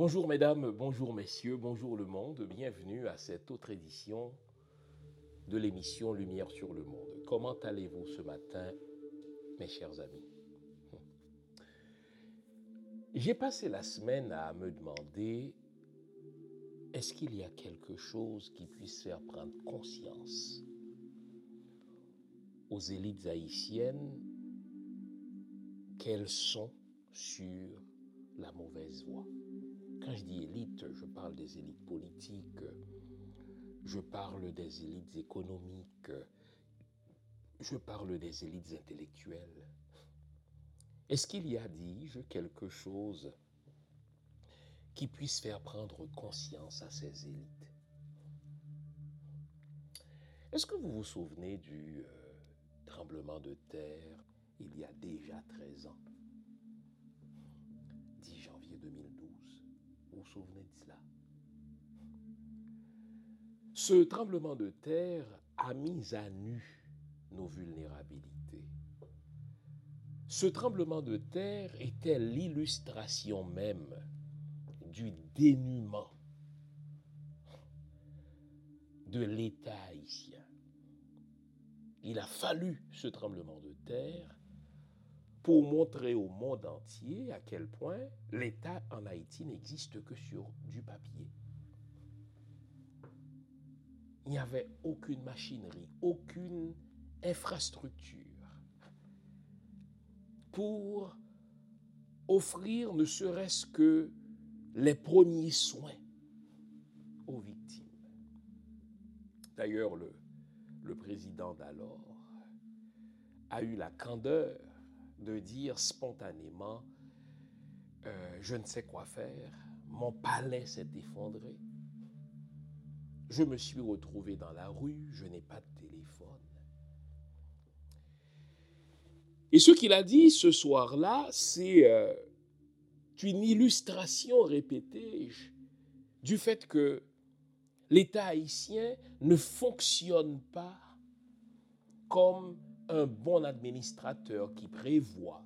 Bonjour mesdames, bonjour messieurs, bonjour le monde, bienvenue à cette autre édition de l'émission Lumière sur le monde. Comment allez-vous ce matin, mes chers amis? J'ai passé la semaine à me demander, est-ce qu'il y a quelque chose qui puisse faire prendre conscience aux élites haïtiennes qu'elles sont sur la mauvaise voie? Quand je dis élite, je parle des élites politiques, je parle des élites économiques, je parle des élites intellectuelles. Est-ce qu'il y a, dis-je, quelque chose qui puisse faire prendre conscience à ces élites? Est-ce que vous vous souvenez du euh, tremblement de terre il y a déjà 13 ans? Vous souvenez de cela Ce tremblement de terre a mis à nu nos vulnérabilités. Ce tremblement de terre était l'illustration même du dénuement de l'État haïtien. Il a fallu ce tremblement de terre pour montrer au monde entier à quel point l'État en Haïti n'existe que sur du papier. Il n'y avait aucune machinerie, aucune infrastructure pour offrir ne serait-ce que les premiers soins aux victimes. D'ailleurs, le, président d'alors a eu la candeur de dire spontanément, euh, je ne sais quoi faire, mon palais s'est effondré, je me suis retrouvé dans la rue, je n'ai pas de téléphone. Et ce qu'il a dit ce soir-là, c'est euh, une illustration répétée du fait que l'État haïtien ne fonctionne pas comme un bon administrateur qui prévoit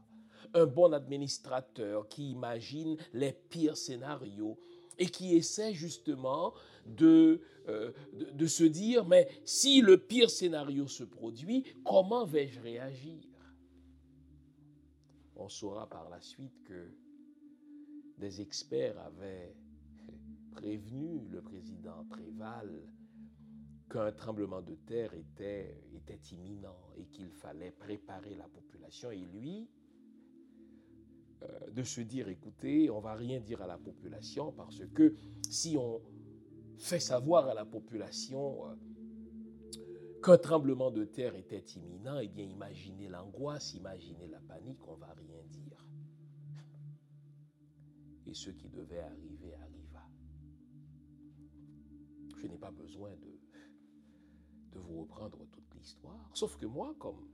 un bon administrateur qui imagine les pires scénarios et qui essaie justement de, euh, de, de, se dire, mais si le pire scénario se produit, comment vais-je réagir? On saura par la suite que des experts avaient prévenu le président Préval qu'un tremblement de terre était, était imminent et qu'il fallait préparer la population. Et lui, euh, de se dire, écoutez, on va rien dire à la population parce que si on fait savoir à la population euh, qu'un tremblement de terre était imminent, eh bien imaginez l'angoisse, imaginez la panique, on va rien dire. Et ce qui devait arriver arriva. Je n'ai pas besoin de, de vous reprendre toute l'histoire, sauf que moi, comme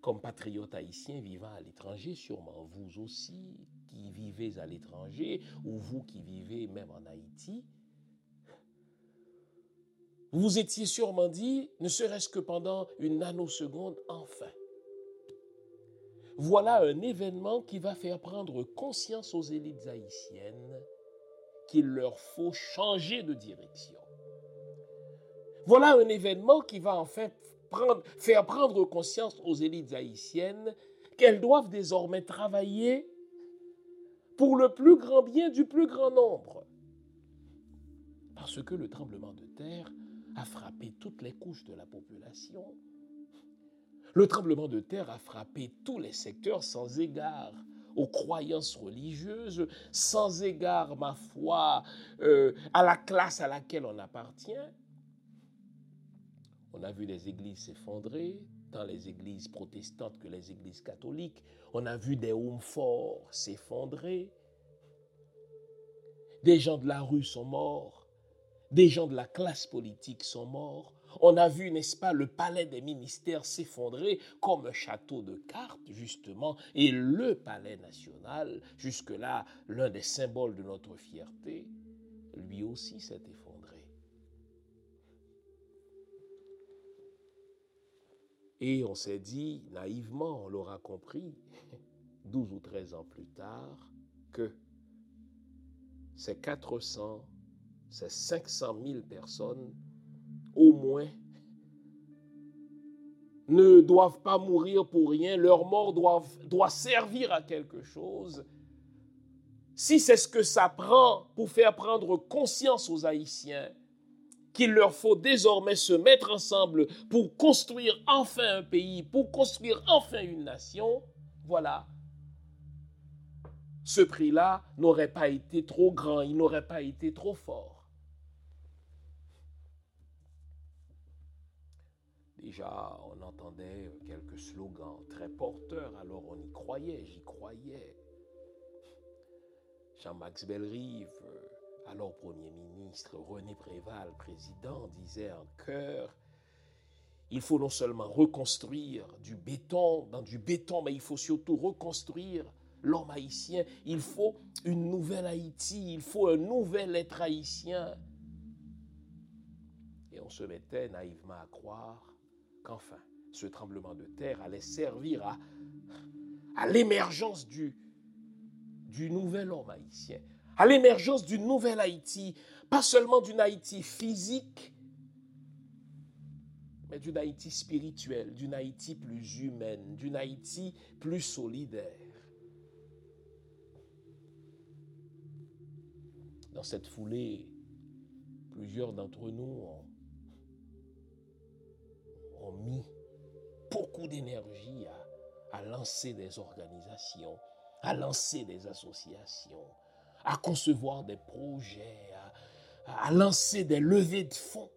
comme patriote haïtien vivant à l'étranger, sûrement vous aussi qui vivez à l'étranger, ou vous qui vivez même en Haïti, vous vous étiez sûrement dit, ne serait-ce que pendant une nanoseconde, enfin. Voilà un événement qui va faire prendre conscience aux élites haïtiennes qu'il leur faut changer de direction. Voilà un événement qui va en fait faire prendre conscience aux élites haïtiennes qu'elles doivent désormais travailler pour le plus grand bien du plus grand nombre. Parce que le tremblement de terre a frappé toutes les couches de la population. Le tremblement de terre a frappé tous les secteurs sans égard aux croyances religieuses, sans égard, ma foi, euh, à la classe à laquelle on appartient. On a vu les églises s'effondrer, tant les églises protestantes que les églises catholiques. On a vu des hommes forts s'effondrer. Des gens de la rue sont morts. Des gens de la classe politique sont morts. On a vu, n'est-ce pas, le palais des ministères s'effondrer comme un château de cartes, justement, et le palais national, jusque-là l'un des symboles de notre fierté, lui aussi s'est effondré. Et on s'est dit, naïvement, on l'aura compris, 12 ou 13 ans plus tard, que ces 400, ces 500 000 personnes, au moins, ne doivent pas mourir pour rien, leur mort doit, doit servir à quelque chose. Si c'est ce que ça prend pour faire prendre conscience aux Haïtiens qu'il leur faut désormais se mettre ensemble pour construire enfin un pays, pour construire enfin une nation, voilà. Ce prix-là n'aurait pas été trop grand, il n'aurait pas été trop fort. Déjà, on entendait quelques slogans très porteurs, alors on y croyait, j'y croyais. Jean-Max Bellerive, alors Premier ministre René Préval, président, disait en chœur, il faut non seulement reconstruire du béton, dans du béton, mais il faut surtout reconstruire l'homme haïtien. Il faut une nouvelle Haïti, il faut un nouvel être haïtien. Et on se mettait naïvement à croire qu'enfin, ce tremblement de terre allait servir à, l'émergence du nouvel homme haïtien, à l'émergence d'une nouvelle Haïti, pas seulement d'une Haïti physique, mais d'une Haïti spirituelle, d'une Haïti plus humaine, d'une Haïti plus solidaire. Dans cette foulée, plusieurs d'entre nous ont, mis beaucoup d'énergie à lancer des organisations, à lancer des associations, à concevoir des projets, à, lancer des levées de fonds.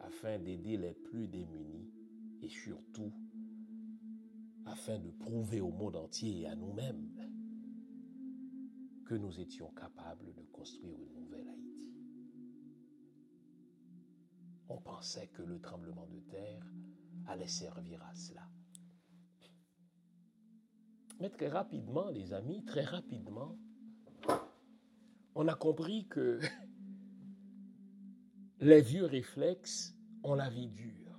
afin d'aider les plus démunis et surtout afin de prouver au monde entier et à nous-mêmes que nous étions capables de construire une nouvelle Haïti. On pensait que le tremblement de terre allait servir à cela. Mais très rapidement, les amis, très rapidement, on a compris que les vieux réflexes ont la vie dure.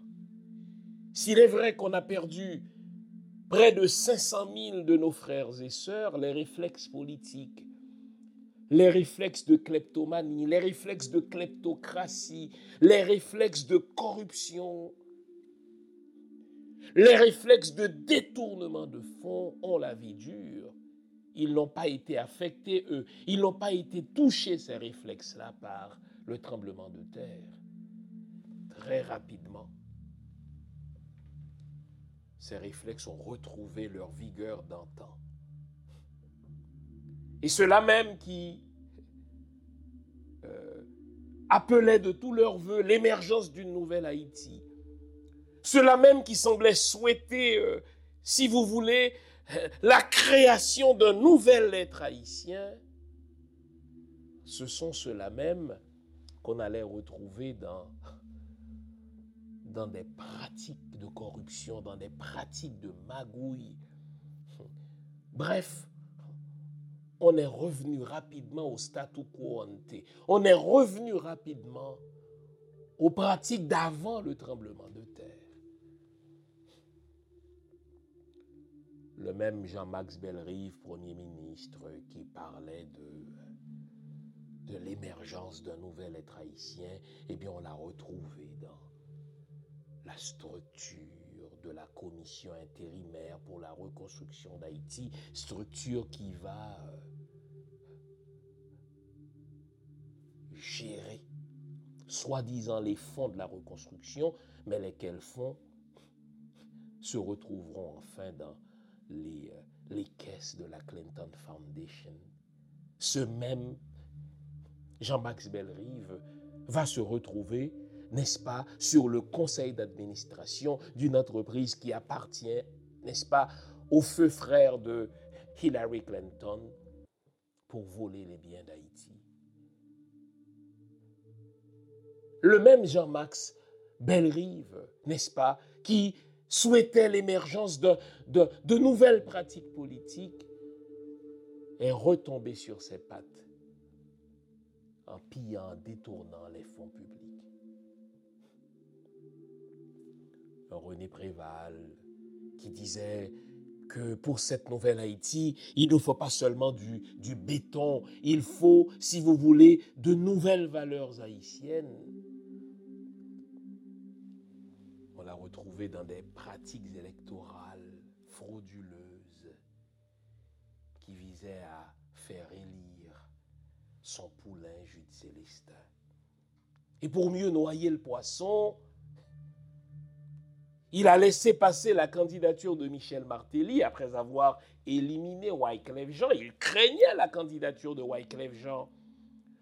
S'il est vrai qu'on a perdu près de 500 000 de nos frères et sœurs, les réflexes politiques, les réflexes de kleptomanie, les réflexes de kleptocratie, les réflexes de corruption, les réflexes de détournement de fonds ont la vie dure. Ils n'ont pas été affectés, eux. Ils n'ont pas été touchés, ces réflexes-là, par le tremblement de terre. Très rapidement, ces réflexes ont retrouvé leur vigueur d'antan. Et ceux-là même qui euh, appelaient de tous leurs voeux l'émergence d'une nouvelle Haïti, ceux-là même qui semblaient souhaiter, euh, si vous voulez, euh, la création d'un nouvel être haïtien, ce sont ceux-là même qu'on allait retrouver dans, dans des pratiques de corruption, dans des pratiques de magouille. Bref, on est revenu rapidement au statu quo ante. On est revenu rapidement aux pratiques d'avant le tremblement de terre. Le même Jean-Max Bellerive, Premier ministre, qui parlait de, de l'émergence d'un nouvel être haïtien, eh bien, on l'a retrouvé dans la structure de la commission intérimaire pour la reconstruction d'Haïti, structure qui va euh, gérer, soi-disant, les fonds de la reconstruction, mais lesquels fonds se retrouveront enfin dans les, euh, les caisses de la Clinton Foundation. Ce même Jean-Max Bellerive va se retrouver, n'est-ce pas, sur le conseil d'administration d'une entreprise qui appartient, n'est-ce pas, au feu frère de Hillary Clinton pour voler les biens d'Haïti. Le même Jean-Max Bellerive, n'est-ce pas, qui souhaitait l'émergence de, nouvelles pratiques politiques, est retombé sur ses pattes en pillant, en détournant les fonds publics. René Préval, qui disait que pour cette nouvelle Haïti, il ne faut pas seulement du béton, il faut, si vous voulez, de nouvelles valeurs haïtiennes. Retrouvé dans des pratiques électorales frauduleuses qui visaient à faire élire son poulain Jude Célestin. Et pour mieux noyer le poisson, il a laissé passer la candidature de Michel Martelly après avoir éliminé Wyclef Jean. Il craignait la candidature de Wyclef Jean.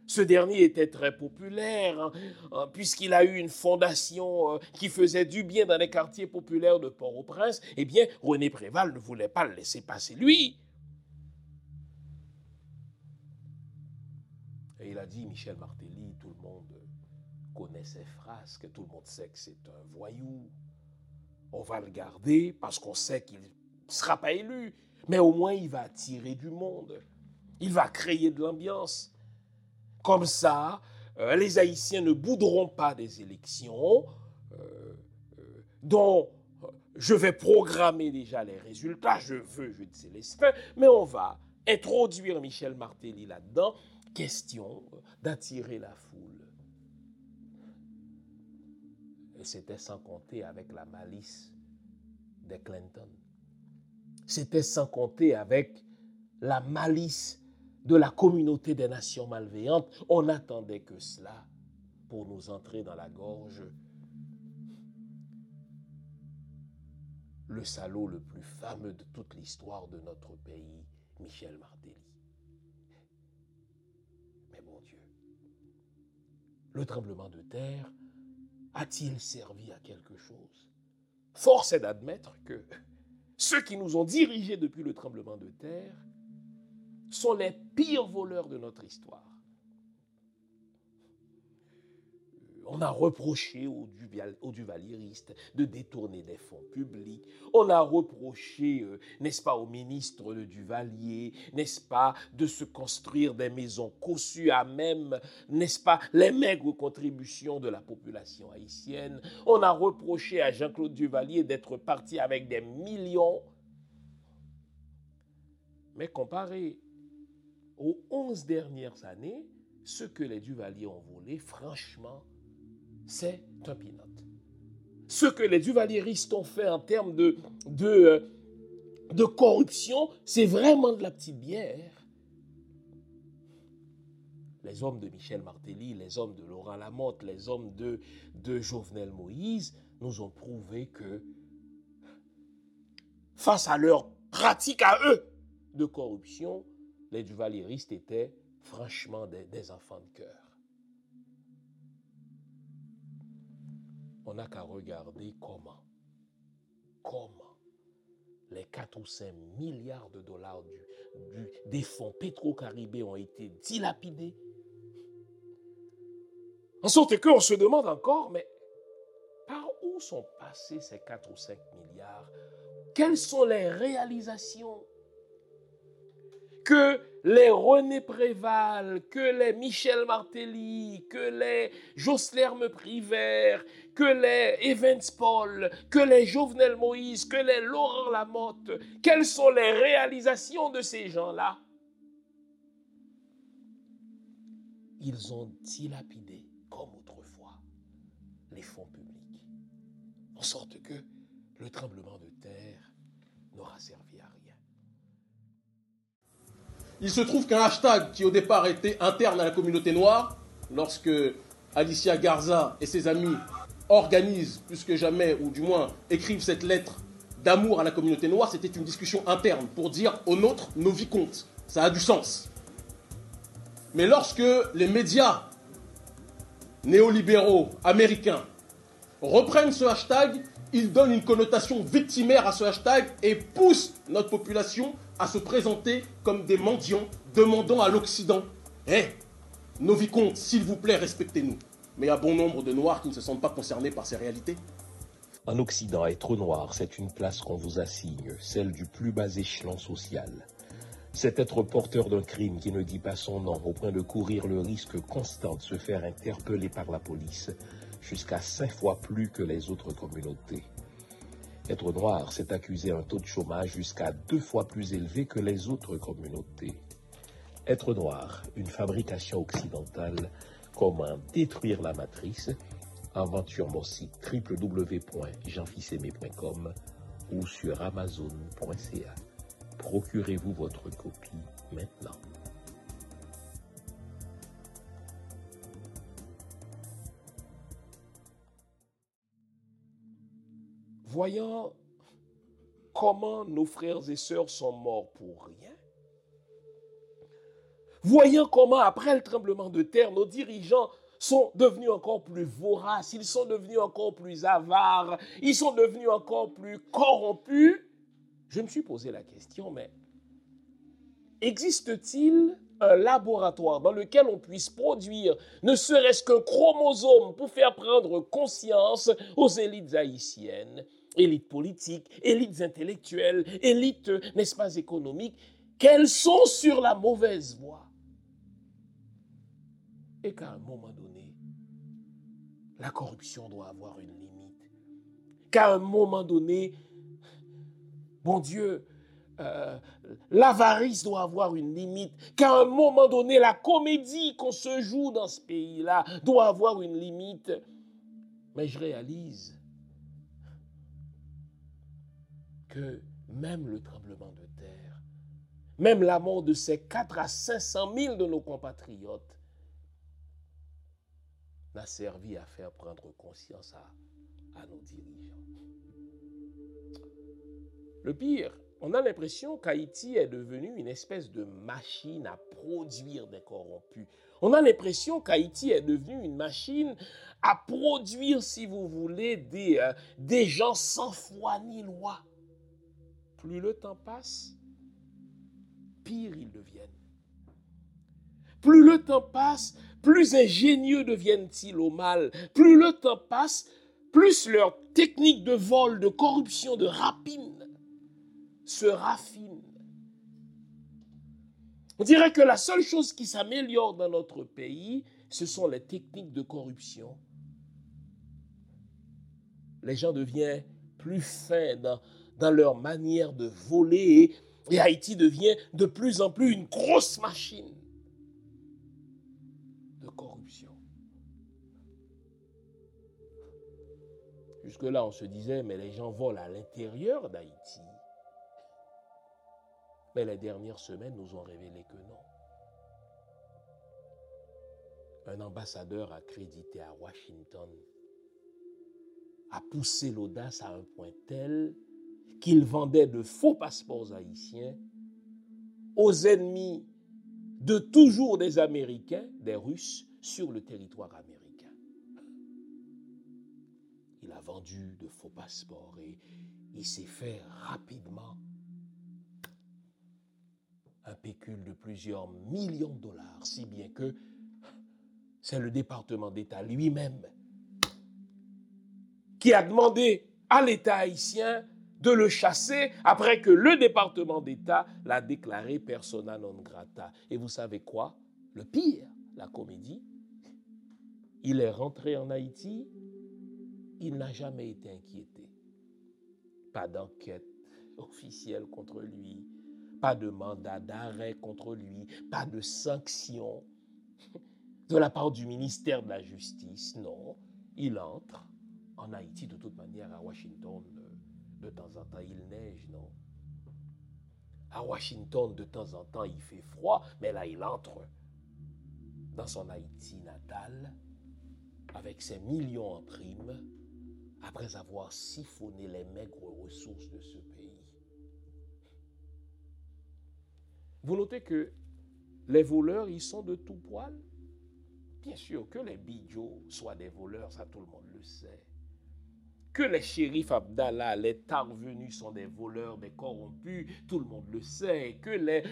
Ce dernier était très populaire hein, hein, puisqu'il a eu une fondation euh, qui faisait du bien dans les quartiers populaires de Port-au-Prince. Eh bien, René Préval ne voulait pas le laisser passer lui. Et il a dit, Michel Martelly, tout le monde connaît ses frasques, tout le monde sait que c'est un voyou. On va le garder parce qu'on sait qu'il ne sera pas élu. Mais au moins, il va attirer du monde. Il va créer de l'ambiance. Comme ça, euh, les Haïtiens ne bouderont pas des élections euh, euh, dont je vais programmer déjà les résultats. Je veux je dis Célestin, mais on va introduire Michel Martelly là-dedans. Question d'attirer la foule. Et c'était sans compter avec la malice des Clinton. C'était sans compter avec la malice de la communauté des nations malveillantes, on n'attendait que cela pour nous entrer dans la gorge. Le salaud le plus fameux de toute l'histoire de notre pays, Michel Martelly. Mais bon Dieu, le tremblement de terre a-t-il servi à quelque chose? Force est d'admettre que ceux qui nous ont dirigés depuis le tremblement de terre sont les pires voleurs de notre histoire. on a reproché aux, Duvalieristes de détourner des fonds publics. On a reproché, euh, n'est-ce pas, au ministre de Duvalier, n'est-ce pas, de se construire des maisons cossues à même, n'est-ce pas, les maigres contributions de la population haïtienne. On a reproché à Jean-Claude Duvalier d'être parti avec des millions. Mais comparé aux 11 dernières années, ce que les Duvaliers ont volé, franchement, c'est un pinot. Ce que les duvalieristes ont fait en termes euh, de corruption, c'est vraiment de la petite bière. Les hommes de Michel Martelly, les hommes de Laurent Lamotte, les hommes de, de Jovenel Moïse nous ont prouvé que face à leur pratique à eux de corruption, les duvalieristes étaient franchement des, enfants de cœur. on n'a qu'à regarder comment, comment les 4 ou 5 milliards de dollars du, des fonds pétro-caribés ont été dilapidés. En sorte qu'on se demande encore, mais par où sont passés ces 4 ou 5 milliards? Quelles sont les réalisations? Que les René Préval, que les Michel Martelly, que les Joslerme Privert, que les Evans Paul, que les Jovenel Moïse, que les Laurent Lamotte, quelles sont les réalisations de ces gens-là? Ils ont dilapidé, comme autrefois, les fonds publics, en sorte que le tremblement de terre n'aura servi. Il se trouve qu'un hashtag qui au départ était interne à la communauté noire, lorsque Alicia Garza et ses amis organisent plus que jamais, ou du moins écrivent cette lettre d'amour à la communauté noire, c'était une discussion interne pour dire aux nôtres, nos vies comptent. Ça a du sens. Mais lorsque les médias néolibéraux américains reprennent ce hashtag, ils donnent une connotation victimaire à ce hashtag et poussent notre population à se présenter comme des mendiants demandant à l'Occident Hé, nos vicomtes, s'il vous plaît, respectez-nous. Mais il a bon nombre de Noirs qui ne se sentent pas concernés par ces réalités. En Occident, être noir, c'est une place qu'on vous assigne, celle du plus bas échelon social. C'est être porteur d'un crime qui ne dit pas son nom au point de courir le risque constant de se faire interpeller par la police, jusqu'à cinq fois plus que les autres communautés. Être noir, c'est accuser un taux de chômage jusqu'à deux fois plus élevé que les autres communautés. Être noir, une fabrication occidentale, comment détruire la matrice, aventure mon site www.jeanfissemé.com ou sur amazon.ca. Procurez-vous votre copie maintenant. Voyant comment nos frères et sœurs sont morts pour rien, voyant comment après le tremblement de terre, nos dirigeants sont devenus encore plus voraces, ils sont devenus encore plus avares, ils sont devenus encore plus corrompus, je me suis posé la question, mais existe-t-il un laboratoire dans lequel on puisse produire ne serait-ce qu'un chromosome pour faire prendre conscience aux élites haïtiennes? Élites politiques, élites intellectuelles, élites, n'est-ce pas, économiques, qu'elles sont sur la mauvaise voie. Et qu'à un moment donné, la corruption doit avoir une limite. Qu'à un moment donné, bon Dieu, euh, l'avarice doit avoir une limite. Qu'à un moment donné, la comédie qu'on se joue dans ce pays-là doit avoir une limite. Mais je réalise que même le tremblement de terre, même la mort de ces 4 à 500 000 de nos compatriotes n'a servi à faire prendre conscience à, nos dirigeants. Le pire, on a l'impression qu'Haïti est devenu une espèce de machine à produire des corrompus. On a l'impression qu'Haïti est devenu une machine à produire, si vous voulez, des, euh, des gens sans foi ni loi plus le temps passe, pire ils deviennent. plus le temps passe, plus ingénieux deviennent-ils au mal. Plus le temps passe, plus leur technique de vol, de corruption, de rapine se raffine. On dirait que la seule chose qui s'améliore dans notre pays, ce sont les techniques de corruption. Les gens deviennent plus fins dans, dans leur manière de voler et Haïti devient de plus en plus une grosse machine de corruption. Jusque-là, on se disait, mais les gens volent à l'intérieur d'Haïti. Mais les dernières semaines nous ont révélé que non. Un ambassadeur accrédité à Washington a poussé l'audace à un point tel qu'il vendait de faux passeports haïtiens aux ennemis de toujours des Américains, des Russes, sur le territoire américain. Il a vendu de faux passeports et il s'est fait rapidement un pécule de plusieurs millions de dollars, si bien que c'est le département d'État lui-même qui a demandé à l'État haïtien de le chasser après que le département d'État l'a déclaré persona non grata. Et vous savez quoi? Le pire, la comédie, il est rentré en Haïti, il n'a jamais été inquiété. Pas d'enquête officielle contre lui, pas de mandat d'arrêt contre lui, pas de sanction de la part du ministère de la Justice. Non, il entre en Haïti de toute manière à Washington. De temps en temps, il neige, non? À Washington, de temps en temps, il fait froid, mais là, il entre dans son Haïti natal avec ses millions en primes après avoir siphonné les maigres ressources de ce pays. Vous notez que les voleurs, ils sont de tout poil? Bien sûr que les bijoux soient des voleurs, ça tout le monde le sait. Que les shérifs Abdallah, les tarvenus sont des voleurs, des corrompus, tout le monde le sait. Que les,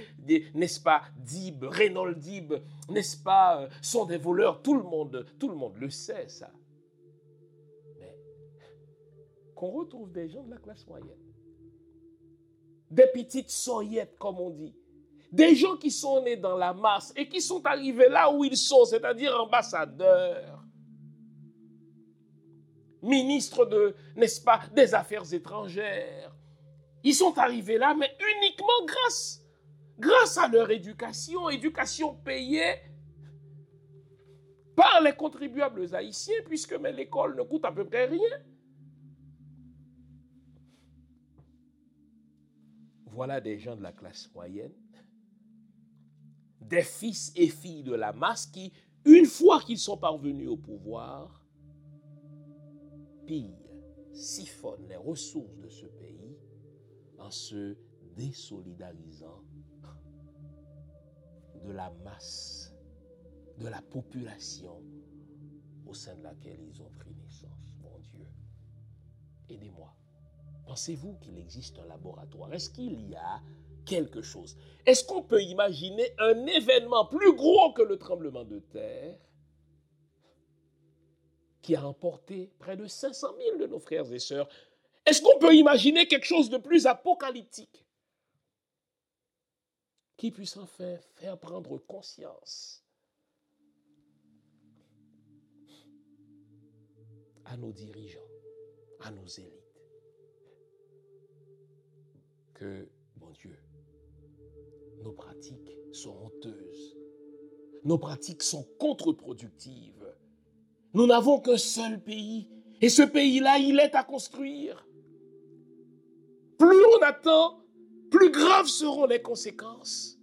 n'est-ce pas, Dib, Renault Dib, n'est-ce pas, euh, sont des voleurs, tout le monde, tout le monde le sait, ça. Mais qu'on retrouve des gens de la classe moyenne, des petites soyettes, comme on dit, des gens qui sont nés dans la masse et qui sont arrivés là où ils sont, c'est-à-dire ambassadeurs, ministres de, n'est-ce pas, des Affaires étrangères. Ils sont arrivés là, mais uniquement grâce, grâce à leur éducation, éducation payée par les contribuables haïtiens, puisque l'école ne coûte à peu près rien. Voilà des gens de la classe moyenne des fils et filles de la masse qui, une fois qu'ils sont parvenus au pouvoir, pillent, siphonnent les ressources de ce pays en se désolidarisant de la masse, de la population au sein de laquelle ils ont pris naissance. Mon Dieu, aidez-moi. Pensez-vous qu'il existe un laboratoire? Est-ce qu'il y a quelque chose? Est-ce qu'on peut imaginer un événement plus gros que le tremblement de terre? Qui a emporté près de 500 000 de nos frères et sœurs Est-ce qu'on peut imaginer quelque chose de plus apocalyptique qui puisse enfin faire prendre conscience à nos dirigeants, à nos élites, que, bon Dieu, nos pratiques sont honteuses. Nos pratiques sont contre-productives. Nous n'avons qu'un seul pays. Et ce pays-là, il est à construire. Plus on attend, plus graves seront les conséquences.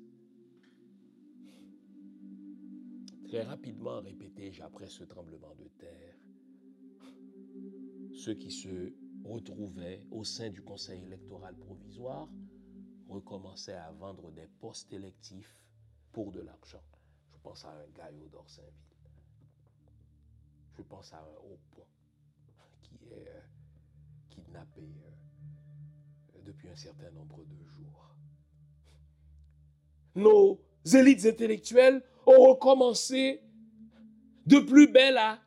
Très rapidement, répétai-je après ce tremblement de terre, ceux qui se retrouvaient au sein du Conseil électoral provisoire recommençait à vendre des postes électifs pour de l'argent. Je pense à un gaillot d'Orsainville. Je pense à un haut qui est euh, kidnappé euh, depuis un certain nombre de jours. Nos élites intellectuelles ont recommencé de plus belle à,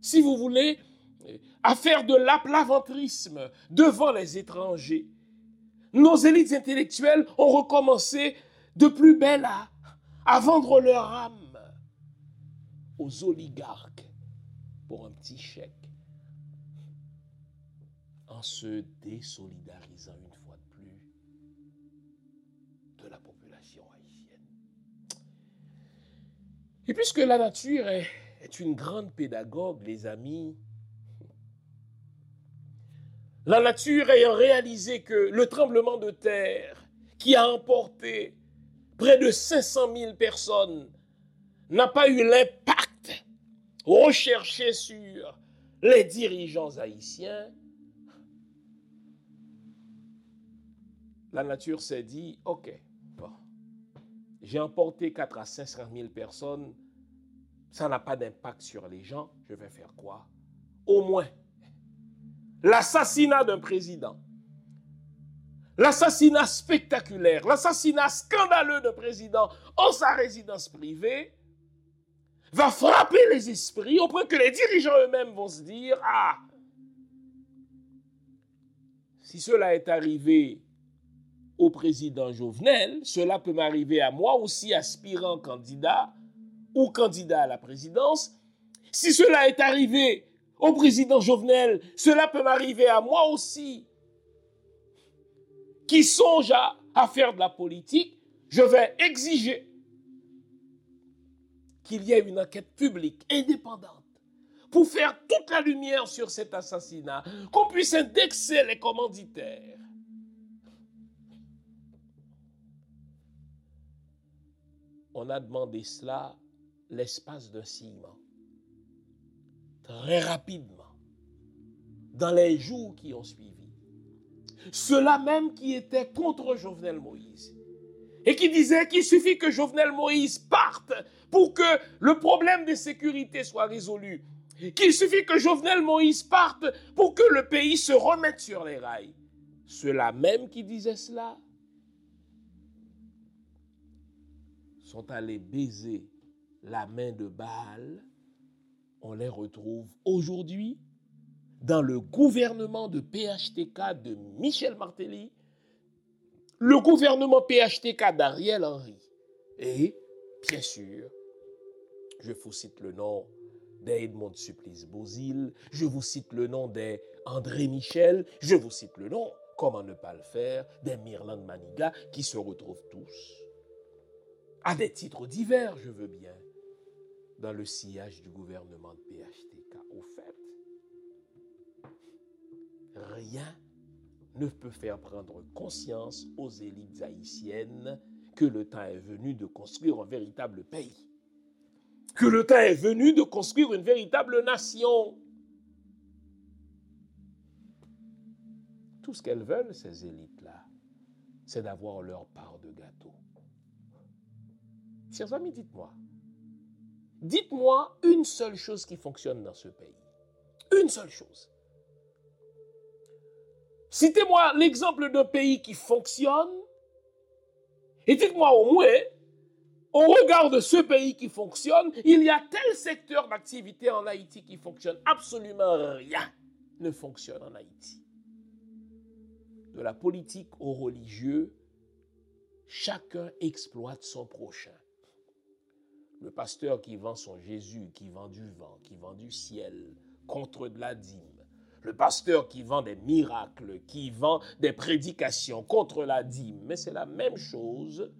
si vous voulez, à faire de l'aplaventrisme devant les étrangers. Nos élites intellectuelles ont recommencé de plus belle à vendre leur âme aux oligarques pour un petit chèque en se désolidarisant une fois de plus de la population haïtienne. Et puisque la nature est, est une grande pédagogue, les amis, la nature ayant réalisé que le tremblement de terre qui a emporté près de 500 000 personnes n'a pas eu l'impact recherché sur les dirigeants haïtiens, la nature s'est dit, OK, j'ai emporté 4 à 500 000 personnes, ça n'a pas d'impact sur les gens, je vais faire quoi? Au moins, l'assassinat d'un président, l'assassinat spectaculaire, l'assassinat scandaleux d'un président en sa résidence privée, va frapper les esprits au point que les dirigeants eux-mêmes vont se dire, ah, si cela est arrivé au président Jovenel, cela peut m'arriver à moi aussi, aspirant candidat ou candidat à la présidence. Si cela est arrivé au président Jovenel, cela peut m'arriver à moi aussi, qui songe à, faire de la politique. Je vais exiger qu'il y ait une enquête publique indépendante pour faire toute la lumière sur cet assassinat, qu'on puisse indexer les commanditaires. On a demandé cela l'espace d'un ciment, très rapidement, dans les jours qui ont suivi. Ceux-là même qui étaient contre Jovenel Moïse et qui disaient qu'il suffit que Jovenel Moïse parte pour que le problème de sécurité soit résolu. Qu'il suffit que Jovenel Moïse parte pour que le pays se remette sur les rails. Ceux-là même qui disaient cela sont allés baiser la main de Baal. On les retrouve aujourd'hui dans le gouvernement de PHTK de Michel Martelly, le gouvernement PHTK d'Ariel Henry et, bien sûr, je vous cite le nom d'Edmond Supplice Bozil, je vous cite le nom d'André Michel, je vous cite le nom, comment ne pas le faire, des Mirland Maniga qui se retrouvent tous, à des titres divers, je veux bien, dans le sillage du gouvernement de PHTK. Au fait, rien ne peut faire prendre conscience aux élites haïtiennes que le temps est venu de construire un véritable pays que le temps est venu de construire une véritable nation. Tout ce qu'elles veulent, ces élites-là, c'est d'avoir leur part de gâteau. Chers amis, dites-moi, dites-moi une seule chose qui fonctionne dans ce pays. Une seule chose. Citez-moi l'exemple d'un pays qui fonctionne et dites-moi au moins au regard de ce pays qui fonctionne, il y a tel secteur d'activité en Haïti qui fonctionne. Absolument rien ne fonctionne en Haïti. De la politique au religieux, chacun exploite son prochain. Le pasteur qui vend son Jésus, qui vend du vent, qui vend du ciel, contre de la dîme. Le pasteur qui vend des miracles, qui vend des prédications contre la dîme. Mais c'est la même chose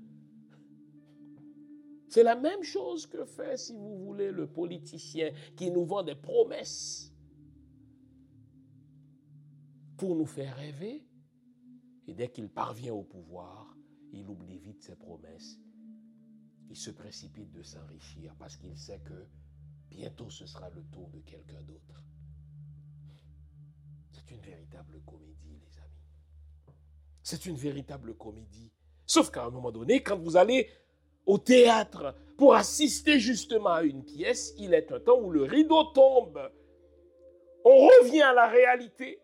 c'est la même chose que fait, si vous voulez, le politicien qui nous vend des promesses pour nous faire rêver. Et dès qu'il parvient au pouvoir, il oublie vite ses promesses. Il se précipite de s'enrichir parce qu'il sait que bientôt ce sera le tour de quelqu'un d'autre. C'est une véritable comédie, les amis. C'est une véritable comédie. Sauf qu'à un moment donné, quand vous allez au théâtre pour assister justement à une pièce, il est un temps où le rideau tombe. On revient à la réalité.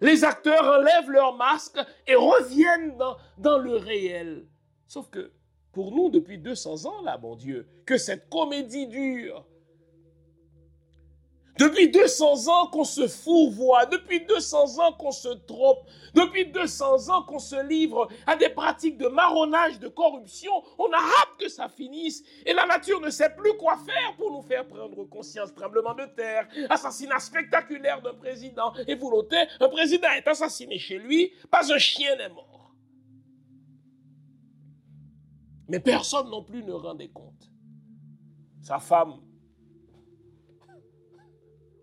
Les acteurs enlèvent leur masque et reviennent dans, dans le réel. Sauf que pour nous depuis 200 ans, là, mon Dieu, que cette comédie dure. Depuis 200 ans qu'on se fourvoie, depuis 200 ans qu'on se trompe, depuis 200 ans qu'on se livre à des pratiques de marronnage, de corruption, on a hâte que ça finisse. Et la nature ne sait plus quoi faire pour nous faire prendre conscience. Tremblement de terre, assassinat spectaculaire d'un président. Et vous notez, un président est assassiné chez lui, pas un chien n'est mort. Mais personne non plus ne rendait compte. Sa femme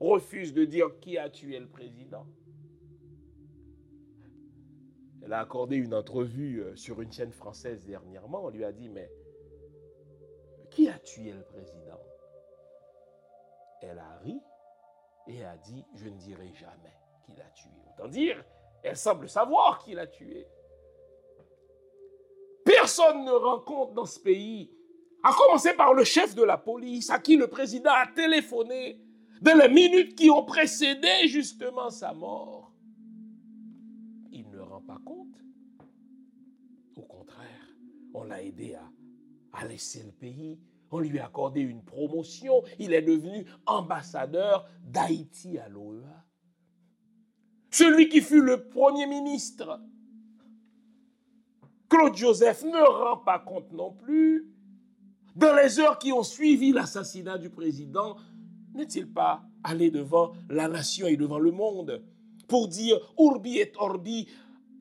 refuse de dire qui a tué le président. Elle a accordé une entrevue euh, sur une chaîne française dernièrement. On lui a dit, mais qui a tué le président? Elle a ri et a dit, je ne dirai jamais qui l'a tué. Autant dire, elle semble savoir qui l'a tué. Personne ne rend compte dans ce pays, à commencer par le chef de la police, à qui le président a téléphoné dans les minutes qui ont précédé justement sa mort. Il ne rend pas compte. Au contraire, on l'a aidé à, laisser le pays. On lui a accordé une promotion. Il est devenu ambassadeur d'Haïti à l'OEA. Celui qui fut le premier ministre, Claude Joseph, ne rend pas compte non plus. Dans les heures qui ont suivi l'assassinat du président, n'est-il pas allé devant la nation et devant le monde pour dire Urbi et Orbi,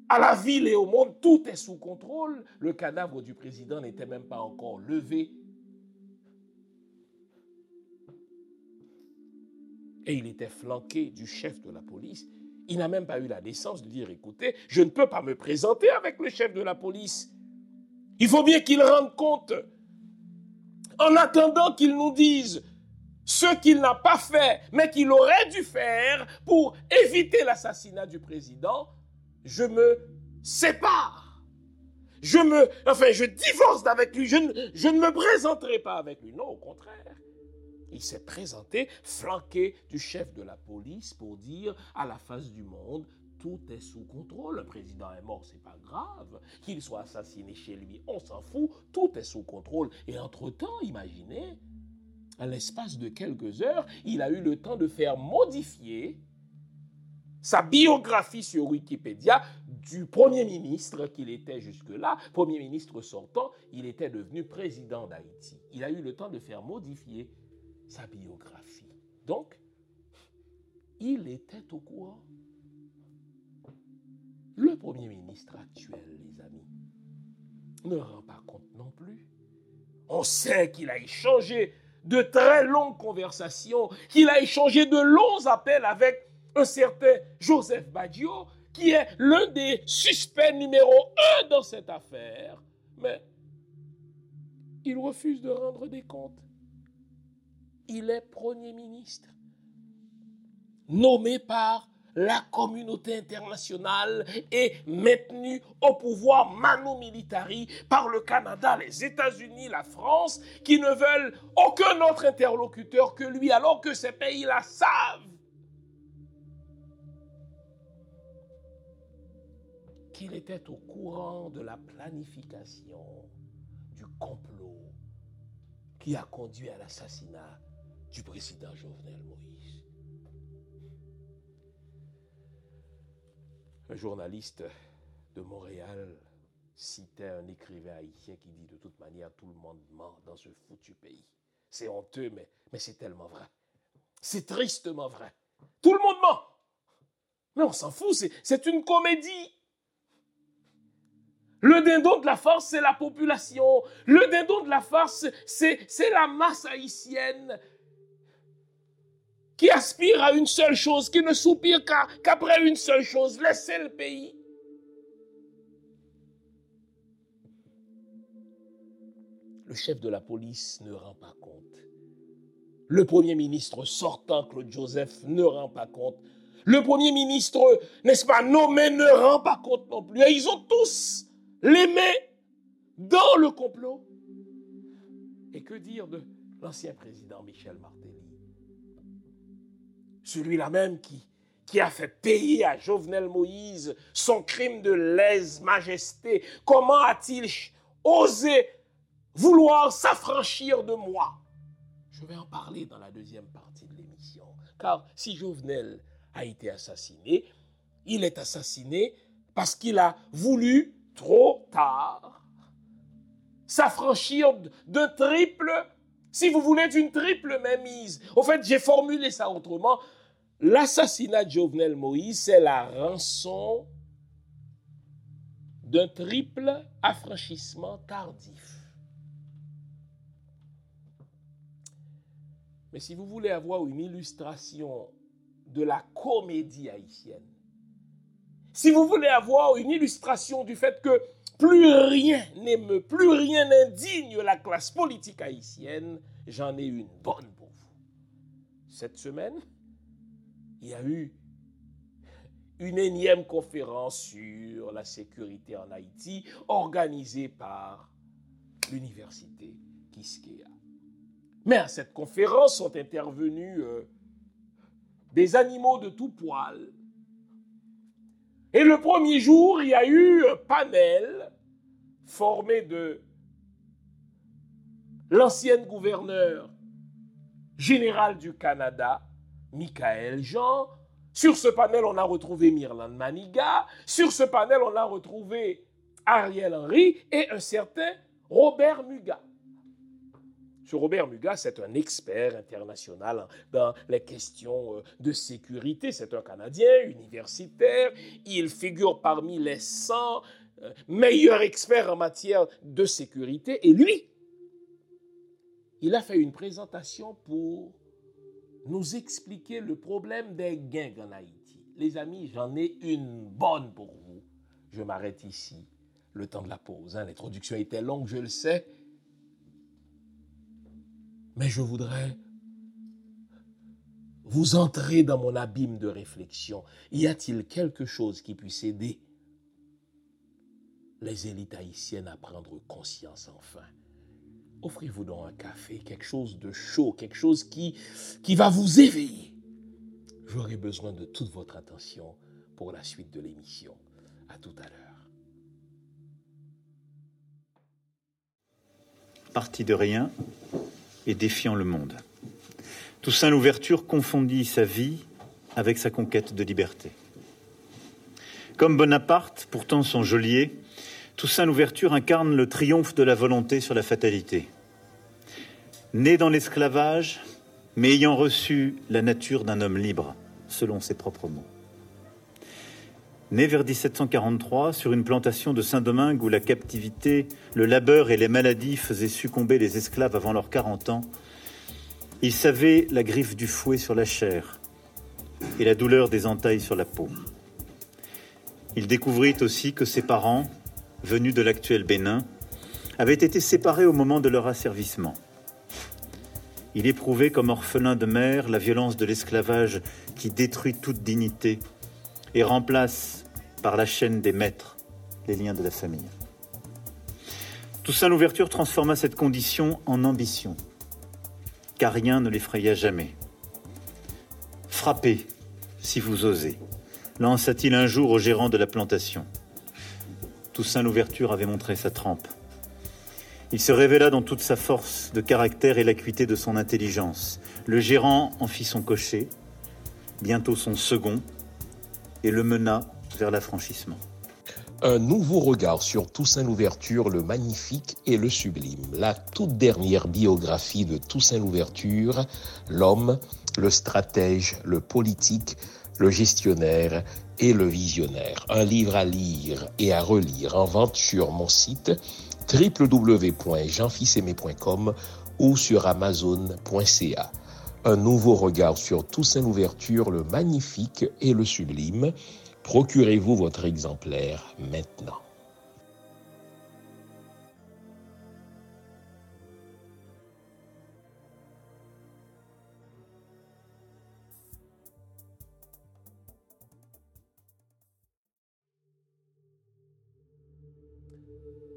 à la ville et au monde, tout est sous contrôle. Le cadavre du président n'était même pas encore levé. Et il était flanqué du chef de la police. Il n'a même pas eu la décence de dire, écoutez, je ne peux pas me présenter avec le chef de la police. Il faut bien qu'il rende compte. En attendant qu'il nous dise ce qu'il n'a pas fait, mais qu'il aurait dû faire pour éviter l'assassinat du président, je me sépare. Je me, enfin, je divorce avec lui. Je ne, je ne me présenterai pas avec lui. Non, au contraire. Il s'est présenté flanqué du chef de la police pour dire à la face du monde, tout est sous contrôle. Le président est mort, c'est pas grave. Qu'il soit assassiné chez lui, on s'en fout. Tout est sous contrôle. Et entre-temps, imaginez, à l'espace de quelques heures, il a eu le temps de faire modifier sa biographie sur Wikipédia du Premier ministre qu'il était jusque-là, Premier ministre sortant, il était devenu président d'Haïti. Il a eu le temps de faire modifier sa biographie. Donc, il était au courant. Le Premier ministre actuel, les amis, ne rend pas compte non plus. On sait qu'il a échangé de très longues conversations, qu'il a échangé de longs appels avec un certain Joseph Badio, qui est l'un des suspects numéro un dans cette affaire. Mais il refuse de rendre des comptes. Il est Premier ministre, nommé par la communauté internationale est maintenue au pouvoir manu militari par le Canada, les États-Unis, la France, qui ne veulent aucun autre interlocuteur que lui, alors que ces pays-là savent qu'il était au courant de la planification du complot qui a conduit à l'assassinat du président Jovenel Moïse. Un journaliste de Montréal citait un écrivain haïtien qui dit de toute manière tout le monde ment dans ce foutu pays. C'est honteux, mais, c'est tellement vrai. C'est tristement vrai. Tout le monde ment. Mais on s'en fout, c'est une comédie. Le dindon de la farce, c'est la population. Le dindon de la farce, c'est la masse haïtienne qui aspire à une seule chose, qui ne soupire qu'après une seule chose, laisser le pays. Le chef de la police ne rend pas compte. Le premier ministre sortant, Claude Joseph, ne rend pas compte. Le premier ministre, n'est-ce pas, nommé, ne rend pas compte non plus. Et ils ont tous les mains dans le complot. Et que dire de l'ancien président Michel Martelly? Celui-là même qui, a fait payer à Jovenel Moïse son crime de lèse-majesté. Comment a-t-il osé vouloir s'affranchir de moi? Je vais en parler dans la deuxième partie de l'émission. Car si Jovenel a été assassiné, il est assassiné parce qu'il a voulu trop tard s'affranchir d'un triple, si vous voulez, d'une triple mémise. Au fait, j'ai formulé ça autrement. L'assassinat de Jovenel Moïse, c'est la rançon d'un triple affranchissement tardif. Mais si vous voulez avoir une illustration de la comédie haïtienne, si vous voulez avoir une illustration du fait que plus rien n'émeut, plus rien n'indigne la classe politique haïtienne, j'en ai une bonne pour vous. Cette semaine, il y a eu une énième conférence sur la sécurité en Haïti organisée par l'université Kiskeya. Mais à cette conférence sont intervenus euh, des animaux de tout poil. Et le premier jour, il y a eu un panel formé de l'ancienne gouverneure générale du Canada, Michael Jean. Sur ce panel, on a retrouvé Mirland Maniga. Sur ce panel, on a retrouvé Ariel Henry et un certain Robert Muga. Robert Muga, c'est un expert international dans les questions euh, de sécurité. C'est un Canadien universitaire. Il figure parmi les 100 euh, meilleurs experts en matière de sécurité. Et lui, il a fait une présentation pour nous expliquer le problème des gangs en Haïti. Les amis, j'en ai une bonne pour vous. Je m'arrête ici. Le temps de la pause. Hein. L'introduction était longue, je le sais. Mais je voudrais vous entrer dans mon abîme de réflexion. Y a-t-il quelque chose qui puisse aider les élites haïtiennes à prendre conscience enfin? Offrez-vous donc un café, quelque chose de chaud, quelque chose qui, va vous éveiller. J'aurai besoin de toute votre attention pour la suite de l'émission. À tout à l'heure. Parti de rien, et défiant le monde. Toussaint Louverture confondit sa vie avec sa conquête de liberté. Comme Bonaparte, pourtant son geôlier, Toussaint Louverture incarne le triomphe de la volonté sur la fatalité. Né dans l'esclavage, mais ayant reçu la nature d'un homme libre, selon ses propres mots. Né vers 1743 sur une plantation de Saint-Domingue où la captivité, le labeur et les maladies faisaient succomber les esclaves avant leurs 40 ans, il savait la griffe du fouet sur la chair et la douleur des entailles sur la peau. Il découvrit aussi que ses parents, venus de l'actuel Bénin, avaient été séparés au moment de leur asservissement. Il éprouvait comme orphelin de mère la violence de l'esclavage qui détruit toute dignité et remplace par la chaîne des maîtres les liens de la famille. Toussaint Louverture transforma cette condition en ambition, car rien ne l'effraya jamais. Frappez, si vous osez, lança-t-il un jour au gérant de la plantation. Toussaint Louverture avait montré sa trempe. Il se révéla dans toute sa force de caractère et l'acuité de son intelligence. Le gérant en fit son cocher, bientôt son second, et le mena vers l'affranchissement. Un nouveau regard sur Toussaint Louverture, le magnifique et le sublime. La toute dernière biographie de Toussaint Louverture, l'homme, le stratège, le politique, le gestionnaire et le visionnaire. Un livre à lire et à relire en vente sur mon site www.jeanfilsaimé.com ou sur amazon.ca un nouveau regard sur Toussaint Louverture, le magnifique et le sublime. Procurez-vous votre exemplaire maintenant.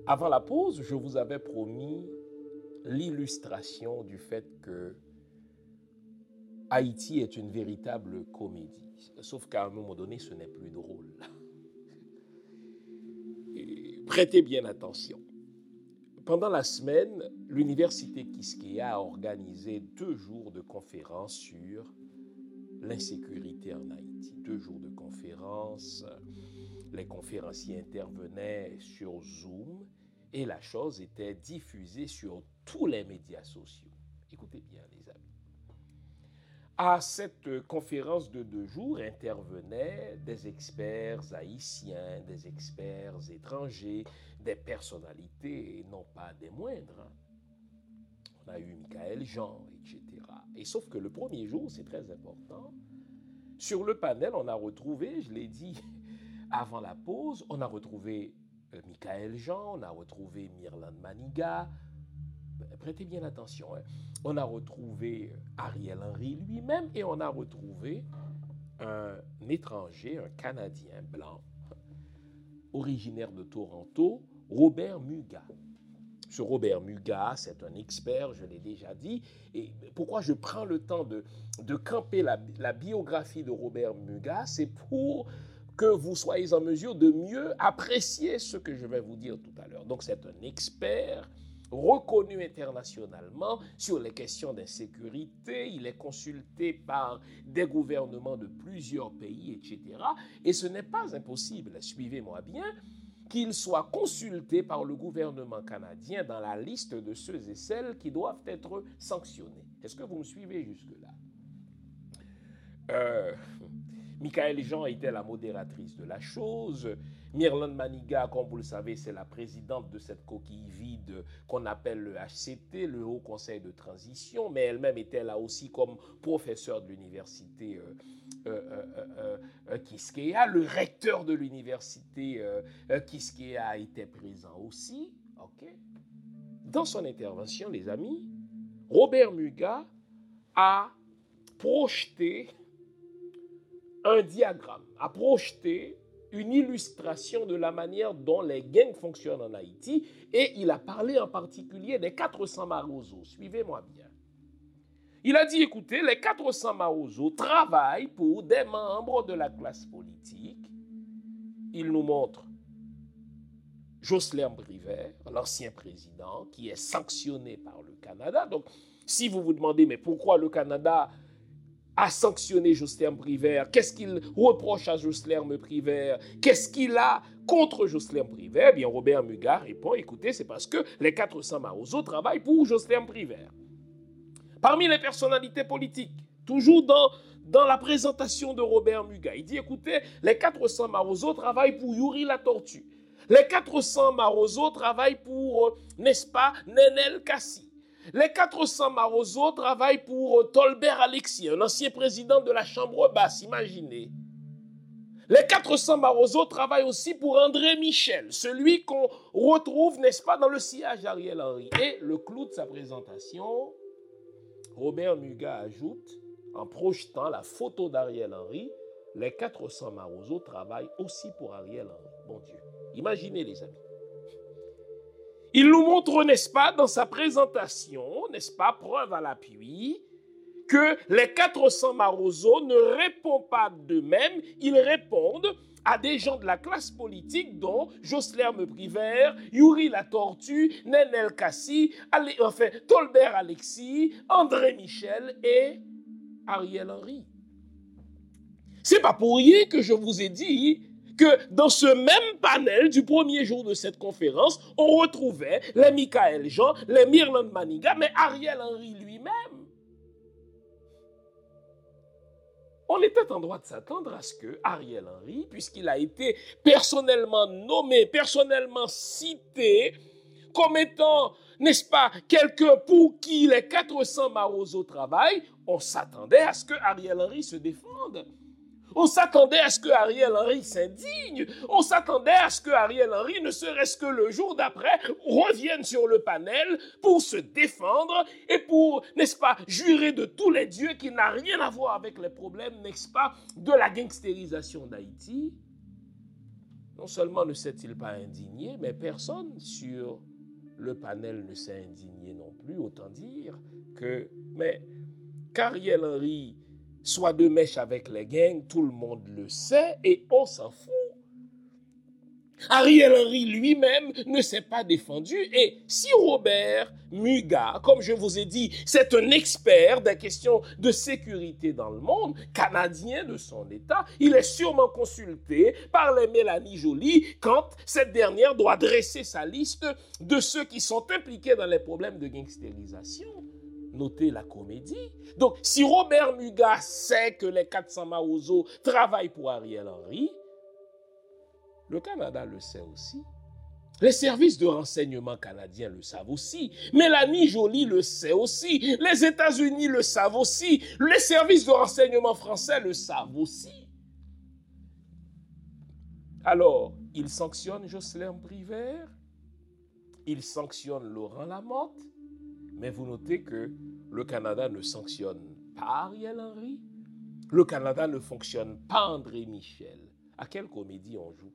Avant la pause, je vous avais promis l'illustration du fait que Haïti est une véritable comédie. Sauf qu'à un moment donné, ce n'est plus drôle. prêtez bien attention. pendant la semaine, l'université Kiskeya a organisé deux jours de conférences sur l'insécurité en Haïti. Deux jours de conférences. Les conférenciers intervenaient sur Zoom et la chose était diffusée sur tous les médias sociaux. Écoutez bien, les amis. À cette conférence de deux jours intervenaient des experts haïtiens, des experts étrangers, des personnalités, et non pas des moindres. Hein. On a eu Michael Jean, etc. Et sauf que le premier jour, c'est très important. Sur le panel, on a retrouvé, je l'ai dit avant la pause, on a retrouvé euh, Michael Jean, on a retrouvé Mirland Maniga. Ben, prêtez bien attention. Hein. On a retrouvé euh, Ariel Henry lui-même et on a retrouvé un étranger, un Canadien blanc, originaire de Toronto, Robert Muga. Ce Robert Muga, c'est un expert, je l'ai déjà dit. Et pourquoi je prends le temps de, camper la, la biographie de Robert Muga C'est pour que vous soyez en mesure de mieux apprécier ce que je vais vous dire tout à l'heure. Donc c'est un expert reconnu internationalement sur les questions d'insécurité. Il est consulté par des gouvernements de plusieurs pays, etc. Et ce n'est pas impossible, suivez-moi bien, qu'il soit consulté par le gouvernement canadien dans la liste de ceux et celles qui doivent être sanctionnés. Est-ce que vous me suivez jusque-là? Euh, Michael Jean était la modératrice de la chose. Myrland Maniga, comme vous le savez, c'est la présidente de cette coquille vide qu'on appelle le HCT, le Haut Conseil de Transition, mais elle-même était là aussi comme professeure de l'université euh, euh, euh, Kiskeya. Le recteur de l'université Kiskeya était présent aussi. Dans son intervention, les amis, Robert Muga a projeté un diagramme, a projeté une illustration de la manière dont les gangs fonctionnent en Haïti et il a parlé en particulier des 400 Marozo. Suivez-moi bien. Il a dit, écoutez, les 400 Marozo travaillent pour des membres de la classe politique. Il nous montre Jocelyn Briver, l'ancien président, qui est sanctionné par le Canada. Donc, si vous vous demandez, mais pourquoi le Canada a sanctionné Jocelyn Briver Qu'est-ce qu'il reproche à Jocelyn Briver Qu'est-ce qu'il a contre Jocelyn Briver eh Bien, Robert Mugar répond, écoutez, c'est parce que les 400 Marozo travaillent pour Jocelyn Briver. Parmi les personnalités politiques, toujours dans, dans la présentation de Robert Muga, il dit, écoutez, les 400 Marozo travaillent pour Yuri la Tortue. Les 400 Marozo travaillent pour, euh, n'est-ce pas, Nenel Kassi. Les 400 Marozo travaillent pour Tolbert Alexis, un ancien président de la Chambre basse, imaginez. Les 400 Marozo travaillent aussi pour André Michel, celui qu'on retrouve, n'est-ce pas, dans le sillage d'Ariel Henry. Et le clou de sa présentation, Robert Muga ajoute, en projetant la photo d'Ariel Henry, les 400 Marozo travaillent aussi pour Ariel Henry. Bon Dieu. Imaginez les amis. Il nous montre, n'est-ce pas, dans sa présentation, n'est-ce pas, preuve à l'appui, que les 400 Marozo ne répondent pas d'eux-mêmes, ils répondent à des gens de la classe politique dont Jocelyn Mepriver, Yuri La Tortue, Nenel Kassi, enfin, Tolbert Alexis, André Michel et Ariel Henry. C'est pas pour rien que je vous ai dit que dans ce même panel du premier jour de cette conférence, on retrouvait les Michael Jean, les Mirland Maniga, mais Ariel Henry lui-même. On était en droit de s'attendre à ce que Ariel Henry, puisqu'il a été personnellement nommé, personnellement cité comme étant, n'est-ce pas, quelqu'un pour qui les 400 Marozo travaillent, on s'attendait à ce que Ariel Henry se défende. On s'attendait à ce que Ariel Henry s'indigne. On s'attendait à ce que Ariel Henry, ne serait-ce que le jour d'après, revienne sur le panel pour se défendre et pour, n'est-ce pas, jurer de tous les dieux qui n'a rien à voir avec les problèmes, n'est-ce pas, de la gangstérisation d'Haïti. Non seulement ne s'est-il pas indigné, mais personne sur le panel ne s'est indigné non plus, autant dire que, mais qu'Ariel Henry soit de mèche avec les gangs, tout le monde le sait et on s'en fout. Ariel Henry lui-même ne s'est pas défendu et si Robert Muga, comme je vous ai dit, c'est un expert des questions de sécurité dans le monde, canadien de son État, il est sûrement consulté par les Mélanie Jolie quand cette dernière doit dresser sa liste de ceux qui sont impliqués dans les problèmes de gangstérisation. Notez la comédie. Donc, si Robert Muga sait que les 400 Maozo travaillent pour Ariel Henry, le Canada le sait aussi. Les services de renseignement canadiens le savent aussi. Mélanie Joly le sait aussi. Les États-Unis le savent aussi. Les services de renseignement français le savent aussi. Alors, il sanctionne Jocelyn Privert, il sanctionne Laurent Lamotte, mais vous notez que le Canada ne sanctionne pas Ariel Henry, le Canada ne fonctionne pas André Michel. À quelle comédie on joue?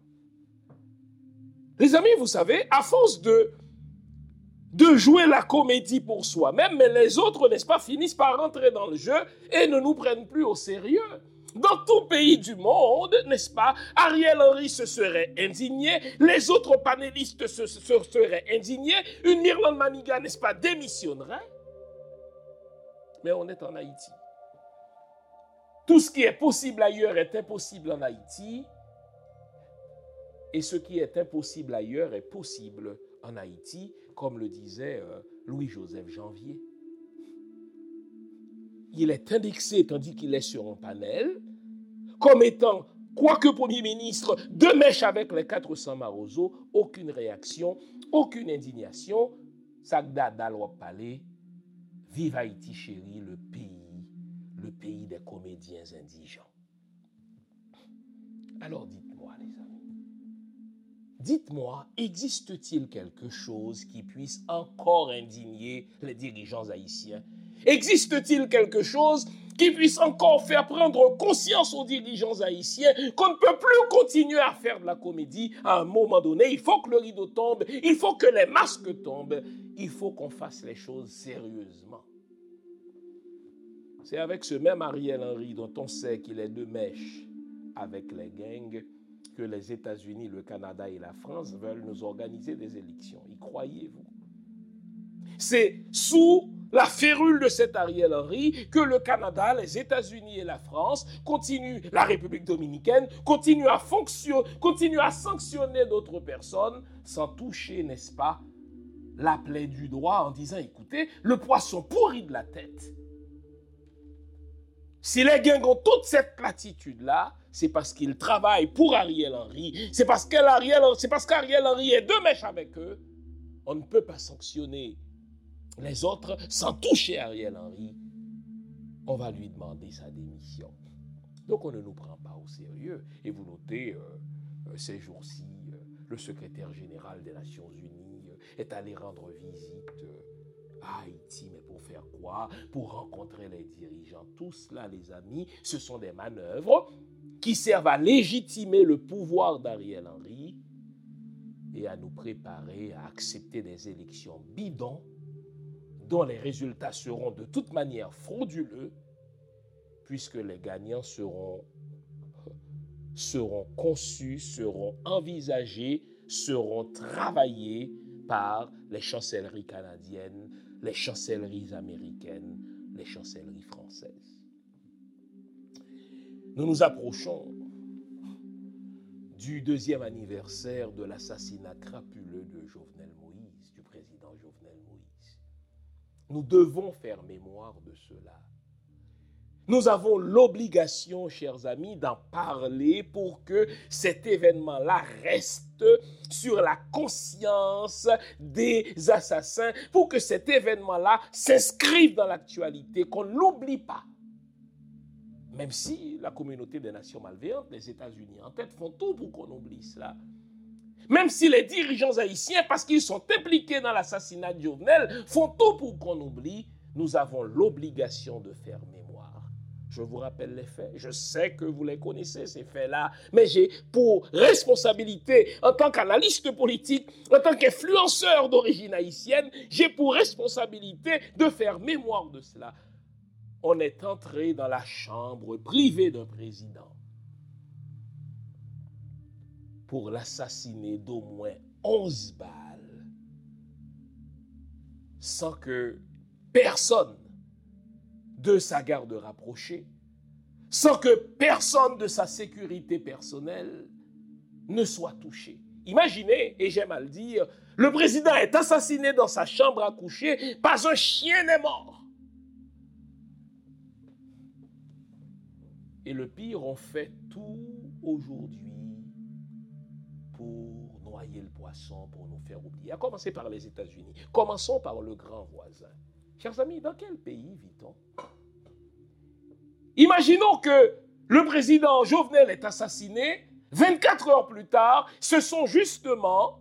Les amis, vous savez, à force de, de jouer la comédie pour soi-même, mais les autres, n'est-ce pas, finissent par rentrer dans le jeu et ne nous prennent plus au sérieux. Dans tout pays du monde, n'est-ce pas, Ariel Henry se serait indigné, les autres panélistes se, seraient indignés, une Myrland Maniga, n'est-ce pas, démissionnerait. Mais on est en Haïti. Tout ce qui est possible ailleurs est impossible en Haïti. Et ce qui est impossible ailleurs est possible en Haïti, comme le disait euh, Louis-Joseph Janvier. Il est indexé tandis qu'il est sur un panel, comme étant, quoique Premier ministre, de mèche avec les 400 Marozo, aucune réaction, aucune indignation. Sagda Dalwap Palais, vive Haïti chérie, le pays, le pays des comédiens indigents. Alors dites-moi, les amis. Dites-moi, existe-t-il quelque chose qui puisse encore indigner les dirigeants haïtiens Existe-t-il quelque chose qui puisse encore faire prendre conscience aux dirigeants haïtiens qu'on ne peut plus continuer à faire de la comédie à un moment donné? Il faut que le rideau tombe, il faut que les masques tombent, il faut qu'on fasse les choses sérieusement. C'est avec ce même Ariel Henry dont on sait qu'il est de mèche avec les gangs que les États-Unis, le Canada et la France veulent nous organiser des élections. Y croyez-vous? C'est sous la férule de cet Ariel Henry que le Canada, les États-Unis et la France continuent, la République dominicaine, continuent à continuent à sanctionner d'autres personnes sans toucher, n'est-ce pas, la plaie du droit en disant, écoutez, le poisson pourri de la tête. Si les gangs ont toute cette platitude-là, c'est parce qu'ils travaillent pour Ariel Henry, c'est parce qu'Ariel Henry est de mèche avec eux. On ne peut pas sanctionner les autres sans toucher Ariel Henry. On va lui demander sa démission. Donc on ne nous prend pas au sérieux. Et vous notez, euh, euh, ces jours-ci, euh, le secrétaire général des Nations Unies est allé rendre visite à Haïti, mais pour faire quoi? Pour rencontrer les dirigeants. Tout cela, les amis, ce sont des manœuvres qui servent à légitimer le pouvoir d'Ariel Henry et à nous préparer à accepter des élections bidons dont les résultats seront de toute manière frauduleux puisque les gagnants seront, conçus, seront envisagés, seront travaillés par les chancelleries canadiennes, les chancelleries américaines, les chancelleries françaises. Nous nous approchons du deuxième anniversaire de l'assassinat crapuleux de Jovenel Moïse, du président Jovenel Moïse. Nous devons faire mémoire de cela. Nous avons l'obligation, chers amis, d'en parler pour que cet événement-là reste sur la conscience des assassins, pour que cet événement-là s'inscrive dans l'actualité, qu'on ne l'oublie pas. Même si la communauté des nations malveillantes, les États-Unis en tête, font tout pour qu'on oublie cela. Même si les dirigeants haïtiens, parce qu'ils sont impliqués dans l'assassinat de Jovenel, font tout pour qu'on oublie, nous avons l'obligation de faire mémoire. Je vous rappelle les faits. Je sais que vous les connaissez, ces faits-là. Mais j'ai pour responsabilité, en tant qu'analyste politique, en tant qu'influenceur d'origine haïtienne, j'ai pour responsabilité de faire mémoire de cela on est entré dans la chambre privée d'un président. Pour l'assassiner d'au moins 11 balles sans que personne de sa garde rapprochée, sans que personne de sa sécurité personnelle ne soit touché. Imaginez, et j'aime à le dire, le président est assassiné dans sa chambre à coucher, pas un chien n'est mort. Et le pire, on fait tout aujourd'hui pour noyer le poisson, pour nous faire oublier. À commencer par les États-Unis. Commençons par le grand voisin. Chers amis, dans quel pays vit-on? Imaginons que le président Jovenel est assassiné 24 heures plus tard, ce sont justement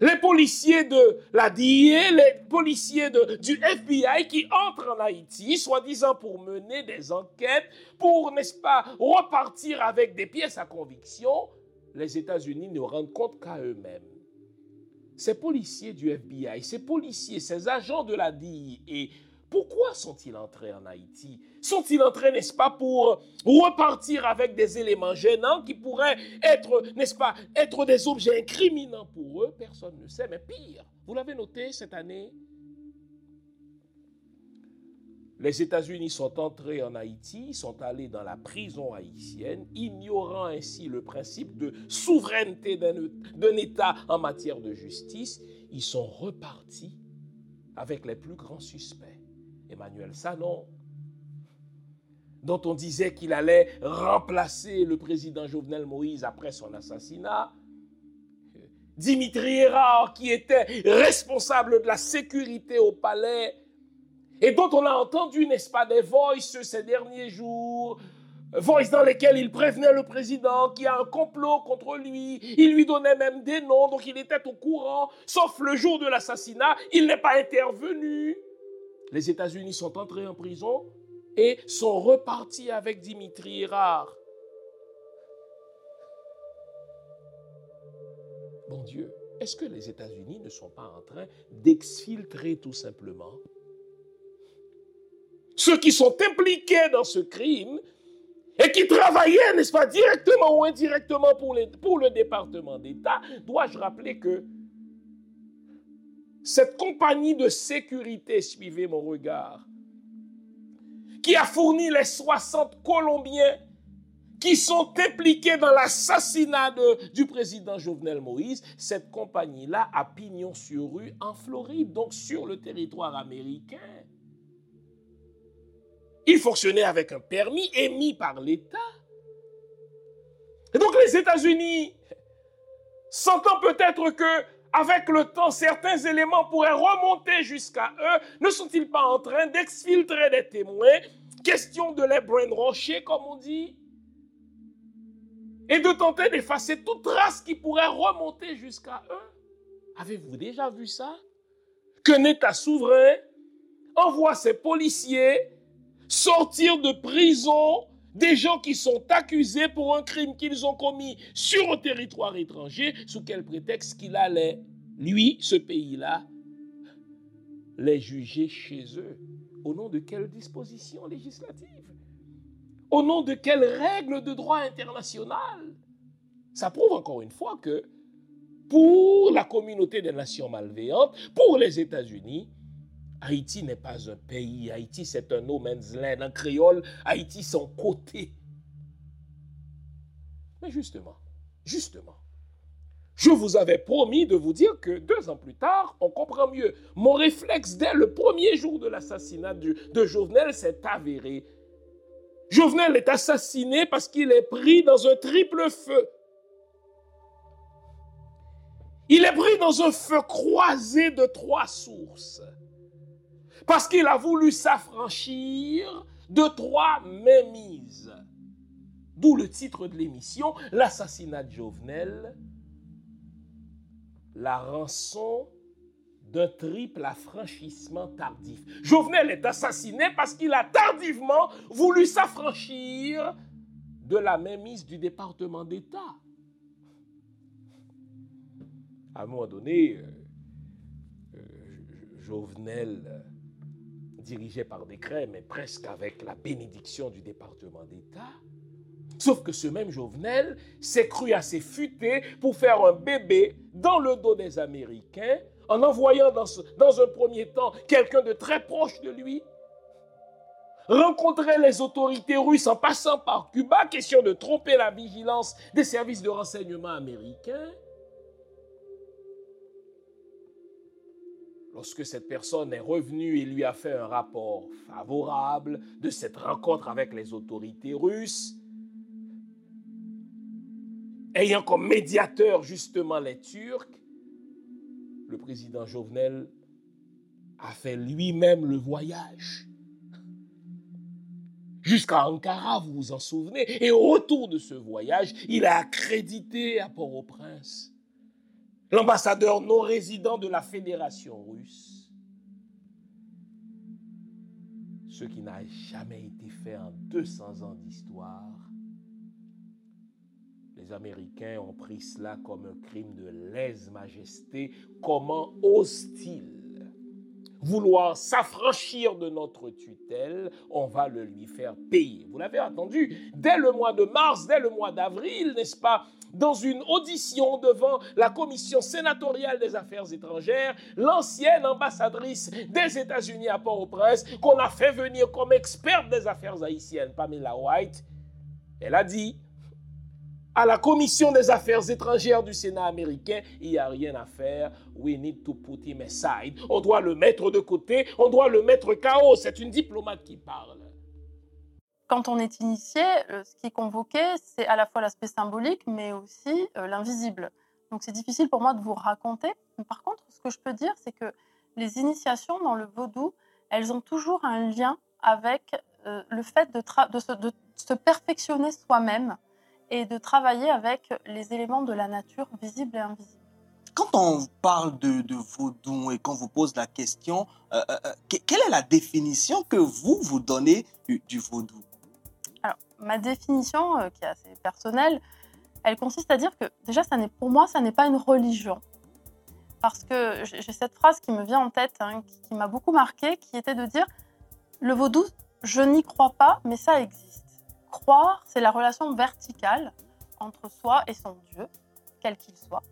les policiers de la DIA, les policiers du FBI qui entrent en Haïti, soi-disant pour mener des enquêtes, pour, n'est-ce pas, repartir avec des pièces à conviction. Les États-Unis ne rendent compte qu'à eux-mêmes. Ces policiers du FBI, ces policiers, ces agents de la DIA et pourquoi sont-ils entrés en Haïti? Sont-ils entrés, n'est-ce pas, pour repartir avec des éléments gênants qui pourraient être, n'est-ce pas, être des objets incriminants pour eux? Personne ne sait, mais pire, vous l'avez noté cette année les États-Unis sont entrés en Haïti, sont allés dans la prison haïtienne, ignorant ainsi le principe de souveraineté d'un État en matière de justice. Ils sont repartis avec les plus grands suspects. Emmanuel Sanon, dont on disait qu'il allait remplacer le président Jovenel Moïse après son assassinat. Dimitri Hérard, qui était responsable de la sécurité au palais, et dont on a entendu, n'est-ce pas, des voices ces derniers jours, voices dans lesquelles il prévenait le président qu'il y a un complot contre lui, il lui donnait même des noms, donc il était au courant, sauf le jour de l'assassinat, il n'est pas intervenu. Les États-Unis sont entrés en prison et sont repartis avec Dimitri Hérard. Bon Dieu, est-ce que les États-Unis ne sont pas en train d'exfiltrer tout simplement ceux qui sont impliqués dans ce crime et qui travaillaient, n'est-ce pas, directement ou indirectement pour, le département d'État, dois-je rappeler que cette compagnie de sécurité, suivez mon regard, qui a fourni les 60 Colombiens qui sont impliqués dans l'assassinat du président Jovenel Moïse, cette compagnie-là a pignon sur rue en Floride, donc sur le territoire américain. Il fonctionnait avec un permis émis par l'État. Donc les États-Unis, sentant peut-être que avec le temps, certains éléments pourraient remonter jusqu'à eux. Ne sont-ils pas en train d'exfiltrer des témoins? Question de les brainwasher, comme on dit. Et de tenter d'effacer toute trace qui pourrait remonter jusqu'à eux. Avez-vous déjà vu ça? Qu'un État souverain envoie ses policiers sortir de prison des gens qui sont accusés pour un crime qu'ils ont commis sur un territoire étranger, sous quel prétexte qu'il allait, lui, ce pays-là, les juger chez eux. Au nom de quelle disposition législative? Au nom de quelles règles de droit international? Ça prouve encore une fois que pour la communauté des nations malveillantes, pour les États-Unis, Haïti n'est pas un pays. Haïti, c'est un no man's land. En créole, Haïti, son côté. Mais justement, justement, je vous avais promis de vous dire que deux ans plus tard, on comprend mieux. Mon réflexe dès le premier jour de l'assassinat de Jovenel s'est avéré. Jovenel est assassiné parce qu'il est pris dans un triple feu. Il est pris dans un feu croisé de trois sources. Parce qu'il a voulu s'affranchir de trois mémises. D'où le titre de l'émission, L'assassinat de Jovenel, la rançon d'un triple affranchissement tardif. Jovenel est assassiné parce qu'il a tardivement voulu s'affranchir de la mainmise du département d'État. À un moment donné, euh, euh, Jovenel dirigé par décret, mais presque avec la bénédiction du département d'État, Sauf que ce même Jovenel s'est cru assez futé pour faire un bébé dans le dos des Américains en envoyant dans, dans un premier temps quelqu'un de très proche de lui rencontrer les autorités russes en passant par Cuba, question de tromper la vigilance des services de renseignement américains. Lorsque cette personne est revenue et lui a fait un rapport favorable de cette rencontre avec les autorités russes, ayant comme médiateur justement les Turcs, le président Jovenel a fait lui-même le voyage jusqu'à Ankara, vous vous en souvenez. Et au retour de ce voyage, il a accrédité à Port-au-Prince l'ambassadeur non résident de la Fédération russe. Ce qui n'a jamais été fait en 200 ans d'histoire. Les Américains ont pris cela comme un crime de lèse-majesté. Comment ose-t-il vouloir s'affranchir de notre tutelle, on va le lui faire payer. Vous l'avez entendu, dès le mois de mars, dès le mois d'avril, n'est-ce pas, dans une audition devant la commission sénatoriale des affaires étrangères, l'ancienne ambassadrice des États-Unis à Port-au-Prince, qu'on a fait venir comme experte des affaires haïtiennes, Pamela White, elle a dit à la commission des affaires étrangères du Sénat américain, il n'y a rien à faire. We need to put him aside. On doit le mettre de côté, on doit le mettre KO. C'est une diplomate qui parle. Quand on est initié, euh, ce qui est convoqué, c'est à la fois l'aspect symbolique, mais aussi euh, l'invisible. Donc c'est difficile pour moi de vous raconter. Par contre, ce que je peux dire, c'est que les initiations dans le vaudou, elles ont toujours un lien avec euh, le fait de, de se perfectionner soi-même et de travailler avec les éléments de la nature visibles et invisibles. Quand on parle de, de vaudou et qu'on vous pose la question, euh, euh, euh, quelle est la définition que vous, vous donnez du, vaudou? Alors, ma définition, qui est assez personnelle, elle consiste à dire que déjà, ça pour moi, ça n'est pas une religion. Parce que j'ai cette phrase qui me vient en tête, hein, qui, qui m'a beaucoup marquée, qui était de dire, le vaudou, je n'y crois pas, mais ça existe. Croire, c'est la relation verticale entre soi et son Dieu, quel qu'il soit.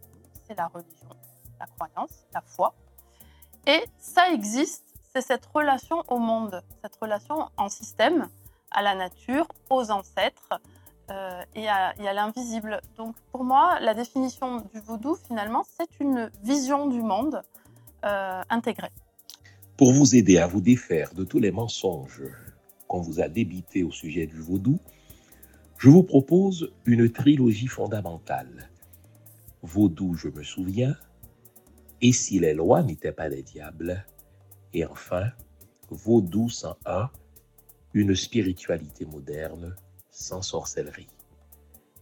C'est la religion, la croyance, la foi. Et ça existe, c'est cette relation au monde, cette relation en système, à la nature, aux ancêtres euh, et à, l'invisible. Donc pour moi, la définition du vaudou, finalement, c'est une vision du monde euh, intégrée. Pour vous aider à vous défaire de tous les mensonges qu'on vous a débité au sujet du vaudou, je vous propose une trilogie fondamentale. Vaudou, je me souviens, et si les lois n'étaient pas les diables, et enfin, Vaudou 101, une spiritualité moderne sans sorcellerie.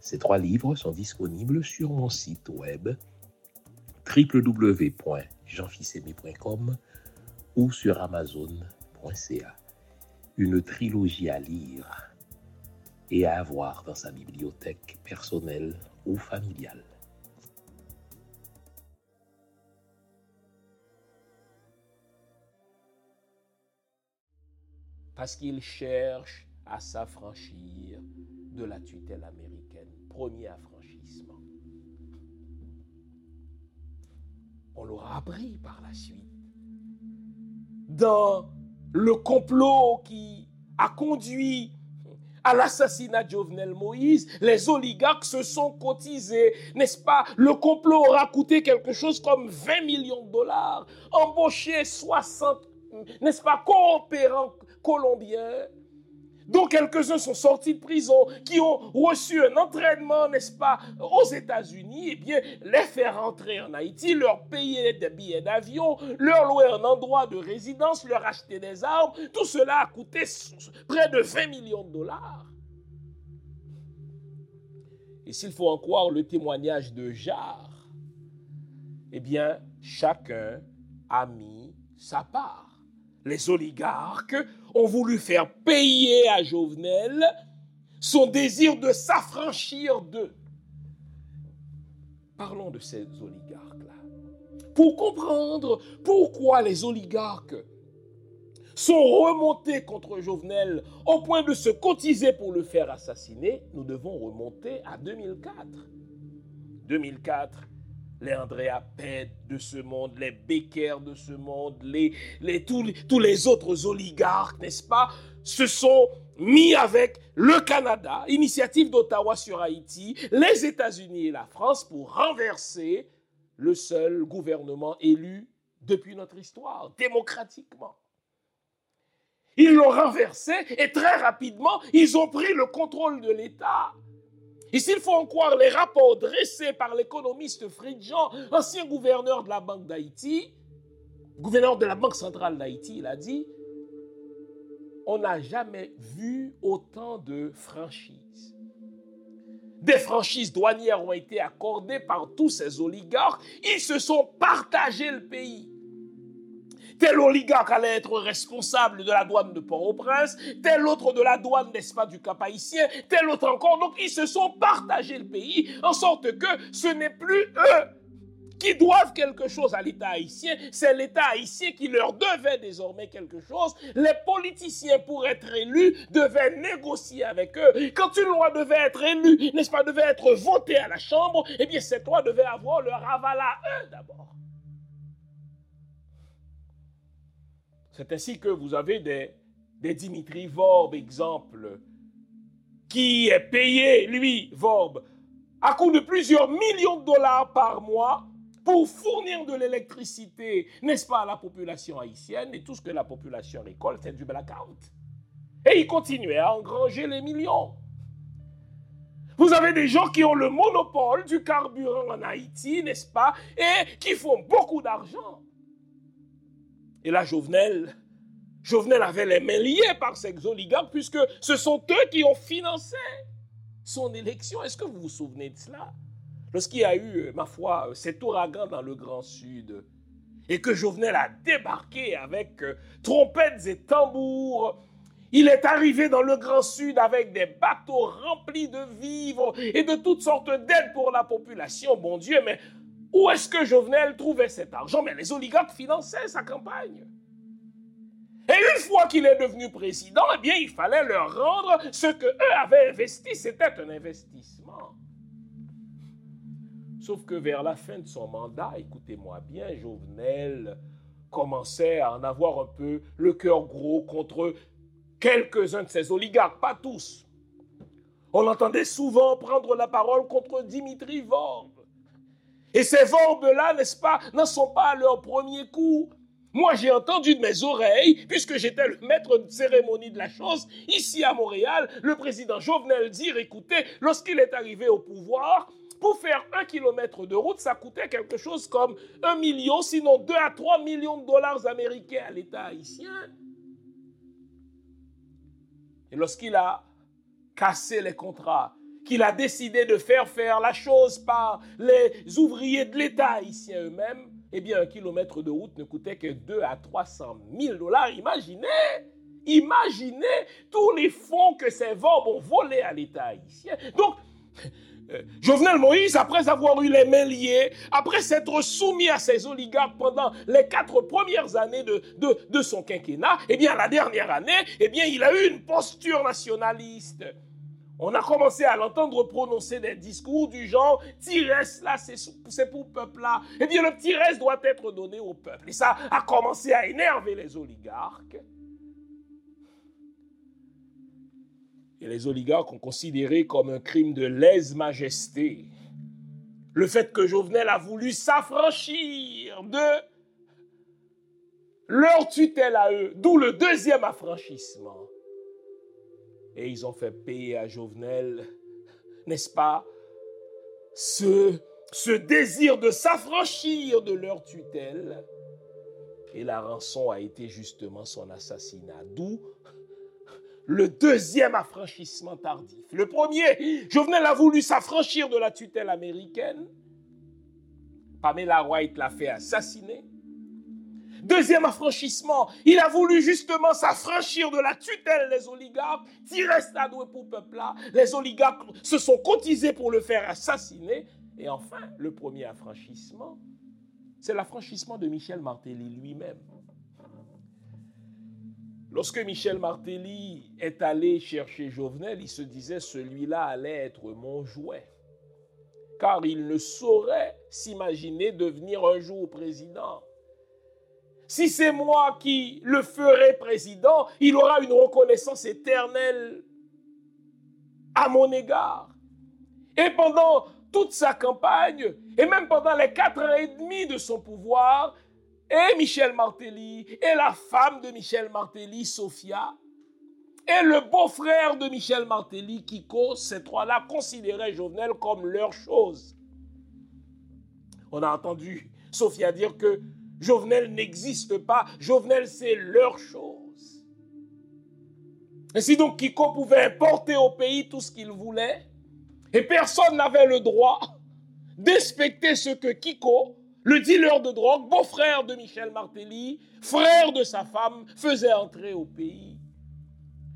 Ces trois livres sont disponibles sur mon site web www.jeanfissemi.com ou sur amazon.ca une trilogie à lire et à avoir dans sa bibliothèque personnelle ou familiale. Parce qu'il cherche à s'affranchir de la tutelle américaine. Premier affranchissement. On l'aura appris par la suite. Dans le complot qui a conduit à l'assassinat de Jovenel Moïse, les oligarques se sont cotisés, n'est-ce pas? Le complot aura coûté quelque chose comme 20 millions de dollars, embauché 60, n'est-ce pas, coopérants colombiens, dont quelques-uns sont sortis de prison, qui ont reçu un entraînement, n'est-ce pas, aux États-Unis, eh bien, les faire rentrer en Haïti, leur payer des billets d'avion, leur louer un endroit de résidence, leur acheter des armes, tout cela a coûté près de 20 millions de dollars. Et s'il faut en croire le témoignage de Jarre, eh bien, chacun a mis sa part. Les oligarques ont voulu faire payer à Jovenel son désir de s'affranchir d'eux. Parlons de ces oligarques-là. Pour comprendre pourquoi les oligarques sont remontés contre Jovenel au point de se cotiser pour le faire assassiner, nous devons remonter à 2004. 2004, les Andrea Pet de ce monde, les Becker de ce monde, les, les, tous, tous les autres oligarques, n'est-ce pas, se sont mis avec le Canada, initiative d'Ottawa sur Haïti, les États-Unis et la France pour renverser le seul gouvernement élu depuis notre histoire, démocratiquement. Ils l'ont renversé et très rapidement, ils ont pris le contrôle de l'État. Et s'il faut en croire les rapports dressés par l'économiste Jean, ancien gouverneur de la Banque d'Haïti, gouverneur de la Banque centrale d'Haïti, il a dit, on n'a jamais vu autant de franchises. Des franchises douanières ont été accordées par tous ces oligarques. Ils se sont partagés le pays. Tel oligarque allait être responsable de la douane de Port-au-Prince, tel autre de la douane, n'est-ce pas, du Cap haïtien, tel autre encore. Donc, ils se sont partagés le pays en sorte que ce n'est plus eux qui doivent quelque chose à l'État haïtien, c'est l'État haïtien qui leur devait désormais quelque chose. Les politiciens, pour être élus, devaient négocier avec eux. Quand une loi devait être élue, n'est-ce pas, devait être votée à la Chambre, eh bien, cette loi devait avoir leur aval à eux d'abord. C'est ainsi que vous avez des, Dimitri Vorb, exemple, qui est payé, lui, Vorb, à coût de plusieurs millions de dollars par mois pour fournir de l'électricité, n'est-ce pas, à la population haïtienne, et tout ce que la population récolte, c'est du blackout. Et il continuait à engranger les millions. Vous avez des gens qui ont le monopole du carburant en Haïti, n'est-ce pas, et qui font beaucoup d'argent. Et là, Jovenel, Jovenel avait les mains liées par ces oligarques, puisque ce sont eux qui ont financé son élection. Est-ce que vous vous souvenez de cela? Lorsqu'il y a eu, euh, ma foi, euh, cet ouragan dans le Grand Sud, et que Jovenel a débarqué avec euh, trompettes et tambours, il est arrivé dans le Grand Sud avec des bateaux remplis de vivres et de toutes sortes d'aides pour la population. Bon Dieu, mais où est-ce que Jovenel trouvait cet argent? Mais les oligarques finançaient sa campagne. Et une fois qu'il est devenu président, eh bien, il fallait leur rendre ce que eux avaient investi. C'était un investissement. Sauf que vers la fin de son mandat, écoutez-moi bien, Jovenel commençait à en avoir un peu le cœur gros contre quelques-uns de ses oligarques, pas tous. On l'entendait souvent prendre la parole contre Dimitri Vorbe. Et ces Vorbes-là, n'est-ce pas, n'en sont pas à leur premier coup. Moi, j'ai entendu de mes oreilles, puisque j'étais le maître de cérémonie de la chose, ici à Montréal, le président Jovenel dire, écoutez, lorsqu'il est arrivé au pouvoir, pour faire un kilomètre de route, ça coûtait quelque chose comme un million, sinon deux à trois millions de dollars américains à l'État haïtien. Et lorsqu'il a cassé les contrats, qu'il a décidé de faire faire la chose par les ouvriers de l'État haïtien eux-mêmes, eh bien, un kilomètre de route ne coûtait que 2 à 300 000 dollars. Imaginez, imaginez tous les fonds que ces Vorbes ont volés à l'État haïtien. Donc, euh, Jovenel Moïse, après avoir eu les mains liées, après s'être soumis à ces oligarques pendant les quatre premières années de, de, son quinquennat, eh bien, la dernière année, eh bien, il a eu une posture nationaliste. On a commencé à l'entendre prononcer des discours du genre Tires là, c'est pour le peuple là. Eh bien, le Tires doit être donné au peuple. Et ça a commencé à énerver les oligarques. et les oligarques ont considéré comme un crime de lèse-majesté le fait que Jovenel a voulu s'affranchir de leur tutelle à eux, d'où le deuxième affranchissement. Et ils ont fait payer à Jovenel, n'est-ce pas, ce, désir de s'affranchir de leur tutelle. Et la rançon a été justement son assassinat, d'où le deuxième affranchissement tardif. Le premier, Jovenel a voulu s'affranchir de la tutelle américaine. Pamela White l'a fait assassiner. Deuxième affranchissement, il a voulu justement s'affranchir de la tutelle des oligarques. à doué pour peuple. Les oligarques se sont cotisés pour le faire assassiner. Et enfin, le premier affranchissement, c'est l'affranchissement de Michel Martelly lui-même. Lorsque Michel Martelly est allé chercher Jovenel, il se disait celui-là allait être mon jouet. Car il ne saurait s'imaginer devenir un jour président. Si c'est moi qui le ferai président, il aura une reconnaissance éternelle à mon égard. Et pendant toute sa campagne, et même pendant les quatre ans et demi de son pouvoir, et Michel Martelly, et la femme de Michel Martelly, Sophia, et le beau-frère de Michel Martelly, Kiko, ces trois-là considéraient Jovenel comme leur chose. On a entendu Sophia dire que Jovenel n'existe pas, Jovenel c'est leur chose. Ainsi donc Kiko pouvait importer au pays tout ce qu'il voulait, et personne n'avait le droit d'inspecter ce que Kiko, le dealer de drogue, beau-frère de Michel Martelly, frère de sa femme, faisait entrer au pays.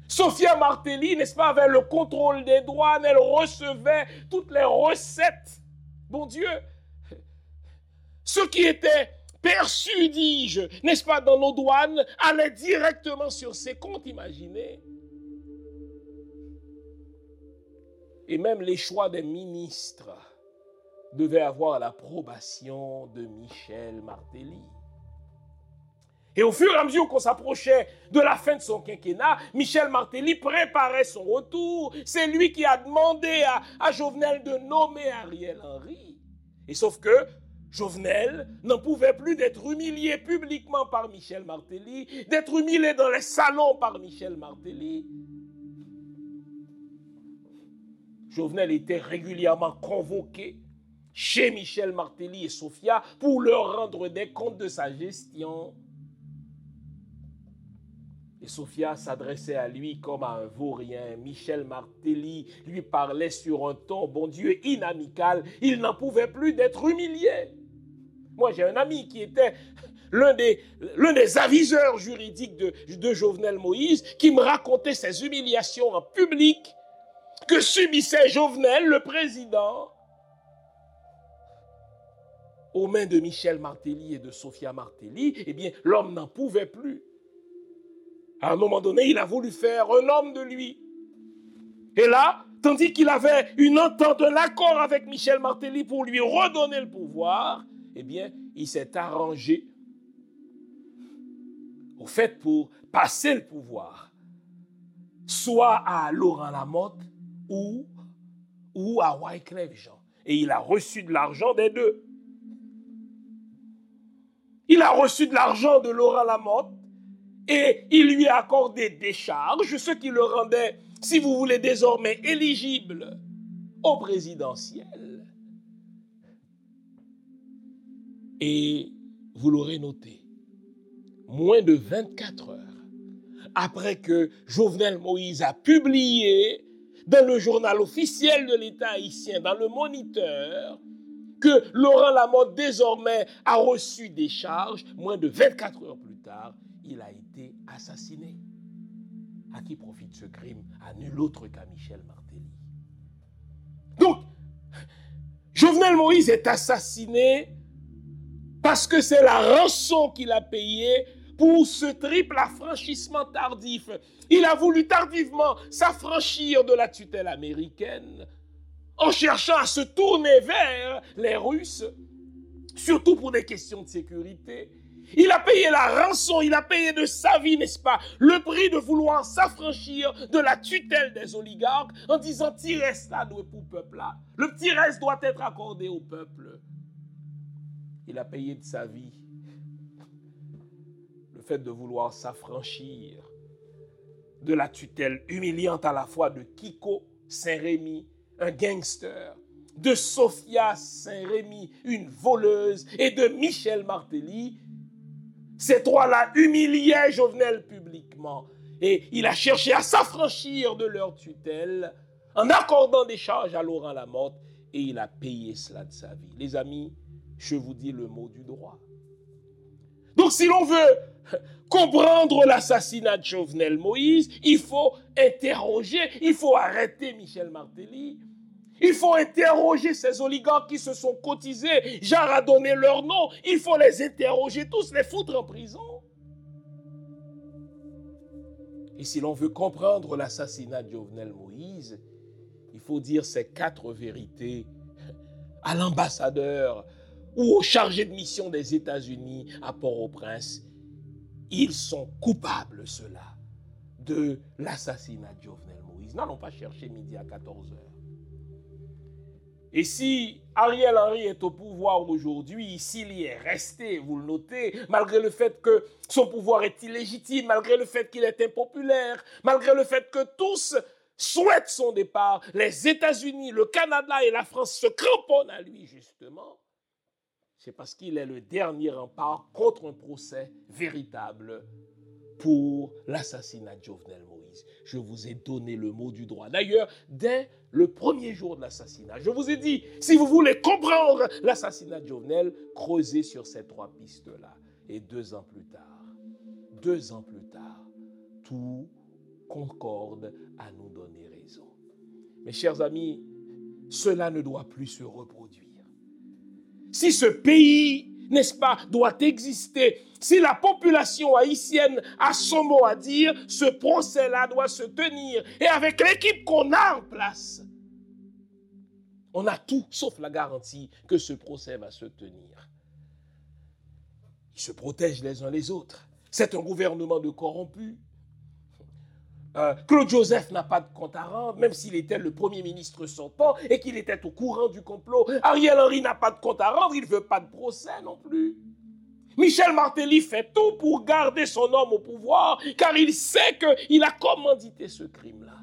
Sophia Martelly, n'est-ce pas, avait le contrôle des douanes, elle recevait toutes les recettes. Bon Dieu, ce qui était perçu, dis-je, n'est-ce pas, dans nos douanes, allait directement sur ses comptes, imaginez. Et même les choix des ministres devaient avoir l'approbation de Michel Martelly. Et au fur et à mesure qu'on s'approchait de la fin de son quinquennat, Michel Martelly préparait son retour. C'est lui qui a demandé à, à, Jovenel de nommer Ariel Henry. Et sauf que Jovenel n'en pouvait plus d'être humilié publiquement par Michel Martelly, d'être humilié dans les salons par Michel Martelly. Jovenel était régulièrement convoqué chez Michel Martelly et Sophia pour leur rendre des comptes de sa gestion. Et Sophia s'adressait à lui comme à un vaurien. Michel Martelly lui parlait sur un ton, bon Dieu, inamical. Il n'en pouvait plus d'être humilié. Moi, j'ai un ami qui était l'un des, aviseurs juridiques de, de Jovenel Moïse qui me racontait ses humiliations en public que subissait Jovenel, le président, aux mains de Michel Martelly et de Sophia Martelly, eh bien, l'homme n'en pouvait plus. À un moment donné, il a voulu faire un homme de lui. Et là, tandis qu'il avait une entente, un accord avec Michel Martelly pour lui redonner le pouvoir, eh bien, il s'est arrangé au fait pour passer le pouvoir, soit à Laurent Lamotte ou, ou à Wyclef Jean. Et il a reçu de l'argent des deux. Il a reçu de l'argent de Laurent Lamotte et il lui a accordé des charges, ce qui le rendait, si vous voulez, désormais éligible au présidentiel. Et vous l'aurez noté, moins de 24 heures après que Jovenel Moïse a publié dans le journal officiel de l'État haïtien, dans le Moniteur, que Laurent Lamotte désormais a reçu des charges, moins de 24 heures plus tard, il a été assassiné. À qui profite ce crime? À nul autre qu'à Michel Martelly. Donc, Jovenel Moïse est assassiné parce que c'est la rançon qu'il a payée pour ce triple affranchissement tardif. Il a voulu tardivement s'affranchir de la tutelle américaine en cherchant à se tourner vers les Russes, surtout pour des questions de sécurité. Il a payé la rançon, il a payé de sa vie, n'est-ce pas, le prix de vouloir s'affranchir de la tutelle des oligarques en disant petit reste là pour le peuple là. Le petit reste doit être accordé au peuple. Il a payé de sa vie le fait de vouloir s'affranchir de la tutelle humiliante à la fois de Kiko Saint-Rémy, un gangster, de Sophia Saint-Rémy, une voleuse, et de Michel Martelly. Ces trois-là humiliaient Jovenel publiquement. Et il a cherché à s'affranchir de leur tutelle en accordant des charges à Laurent Lamotte et il a payé cela de sa vie. Les amis, je vous dis le mot du droit. Donc si l'on veut comprendre l'assassinat de Jovenel Moïse, il faut interroger, il faut arrêter Michel Martelly. Il faut interroger ces oligarques qui se sont cotisés. Genre a donné leur nom. Il faut les interroger tous, les foutre en prison. Et si l'on veut comprendre l'assassinat de Jovenel Moïse, il faut dire ces quatre vérités à l'ambassadeur ou au chargé de mission des États-Unis à Port-au-Prince. Ils sont coupables, ceux-là, de l'assassinat de Jovenel Moïse. N'allons pas chercher midi à 14 heures. Et si Ariel Henry est au pouvoir aujourd'hui, s'il y est resté, vous le notez, malgré le fait que son pouvoir est illégitime, malgré le fait qu'il est impopulaire, malgré le fait que tous souhaitent son départ, les États-Unis, le Canada et la France se cramponnent à lui, justement, c'est parce qu'il est le dernier rempart contre un procès véritable pour l'assassinat de Jovenel Moïse. Je vous ai donné le mot du droit. D'ailleurs, dès le premier jour de l'assassinat, je vous ai dit, si vous voulez comprendre l'assassinat de Jovenel, creusez sur ces trois pistes-là. Et deux ans plus tard, deux ans plus tard, tout concorde à nous donner raison. Mes chers amis, cela ne doit plus se reproduire. Si ce pays n'est-ce pas, doit exister. Si la population haïtienne a son mot à dire, ce procès-là doit se tenir. Et avec l'équipe qu'on a en place, on a tout sauf la garantie que ce procès va se tenir. Ils se protègent les uns les autres. C'est un gouvernement de corrompus. Euh, Claude Joseph n'a pas de compte à rendre, même s'il était le Premier ministre sortant et qu'il était au courant du complot. Ariel Henry n'a pas de compte à rendre, il ne veut pas de procès non plus. Michel Martelly fait tout pour garder son homme au pouvoir, car il sait qu'il a commandité ce crime-là.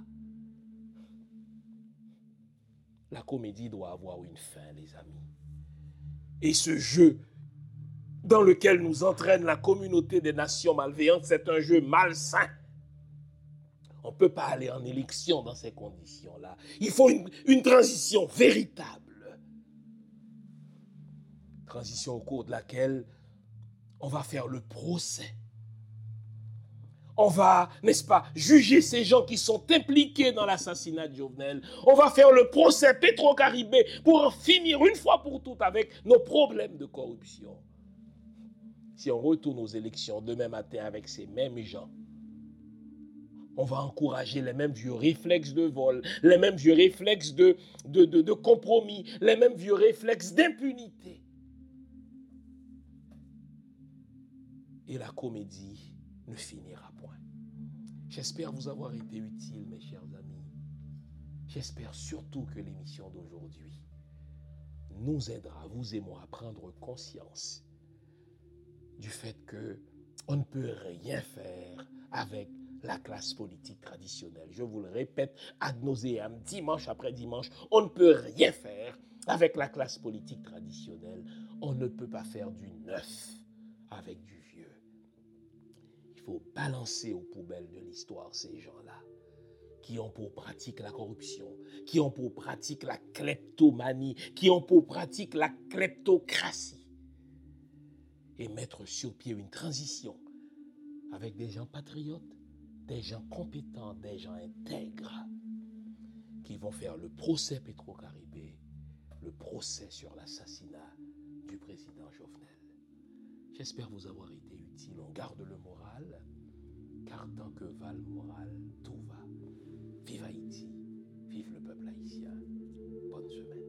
La comédie doit avoir une fin, les amis. Et ce jeu dans lequel nous entraîne la communauté des nations malveillantes, c'est un jeu malsain. On ne peut pas aller en élection dans ces conditions-là. Il faut une, transition véritable. Transition au cours de laquelle on va faire le procès. On va, n'est-ce pas, juger ces gens qui sont impliqués dans l'assassinat de Jovenel. On va faire le procès Petro-Caribé pour en finir une fois pour toutes avec nos problèmes de corruption. Si on retourne aux élections demain matin avec ces mêmes gens, on va encourager les mêmes vieux réflexes de vol, les mêmes vieux réflexes de, compromis, les mêmes vieux réflexes d'impunité. Et la comédie ne finira point. J'espère vous avoir été utile, mes chers amis. J'espère surtout que l'émission d'aujourd'hui nous aidera, vous et moi, à prendre conscience du fait que on ne peut rien faire avec la classe politique traditionnelle. Je vous le répète ad nauseam, dimanche après dimanche, on ne peut rien faire avec la classe politique traditionnelle. On ne peut pas faire du neuf avec du vieux. Il faut balancer aux poubelles de l'histoire ces gens-là qui ont pour pratique la corruption, qui ont pour pratique la kleptomanie, qui ont pour pratique la kleptocratie. Et mettre sur pied une transition avec des gens patriotes, des gens compétents, des gens intègres qui vont faire le procès Petro-Caribé, le procès sur l'assassinat du président Jovenel. J'espère vous avoir été utile. On garde le moral, car tant que va le moral, tout va. Vive Haïti, vive le peuple haïtien. Bonne semaine.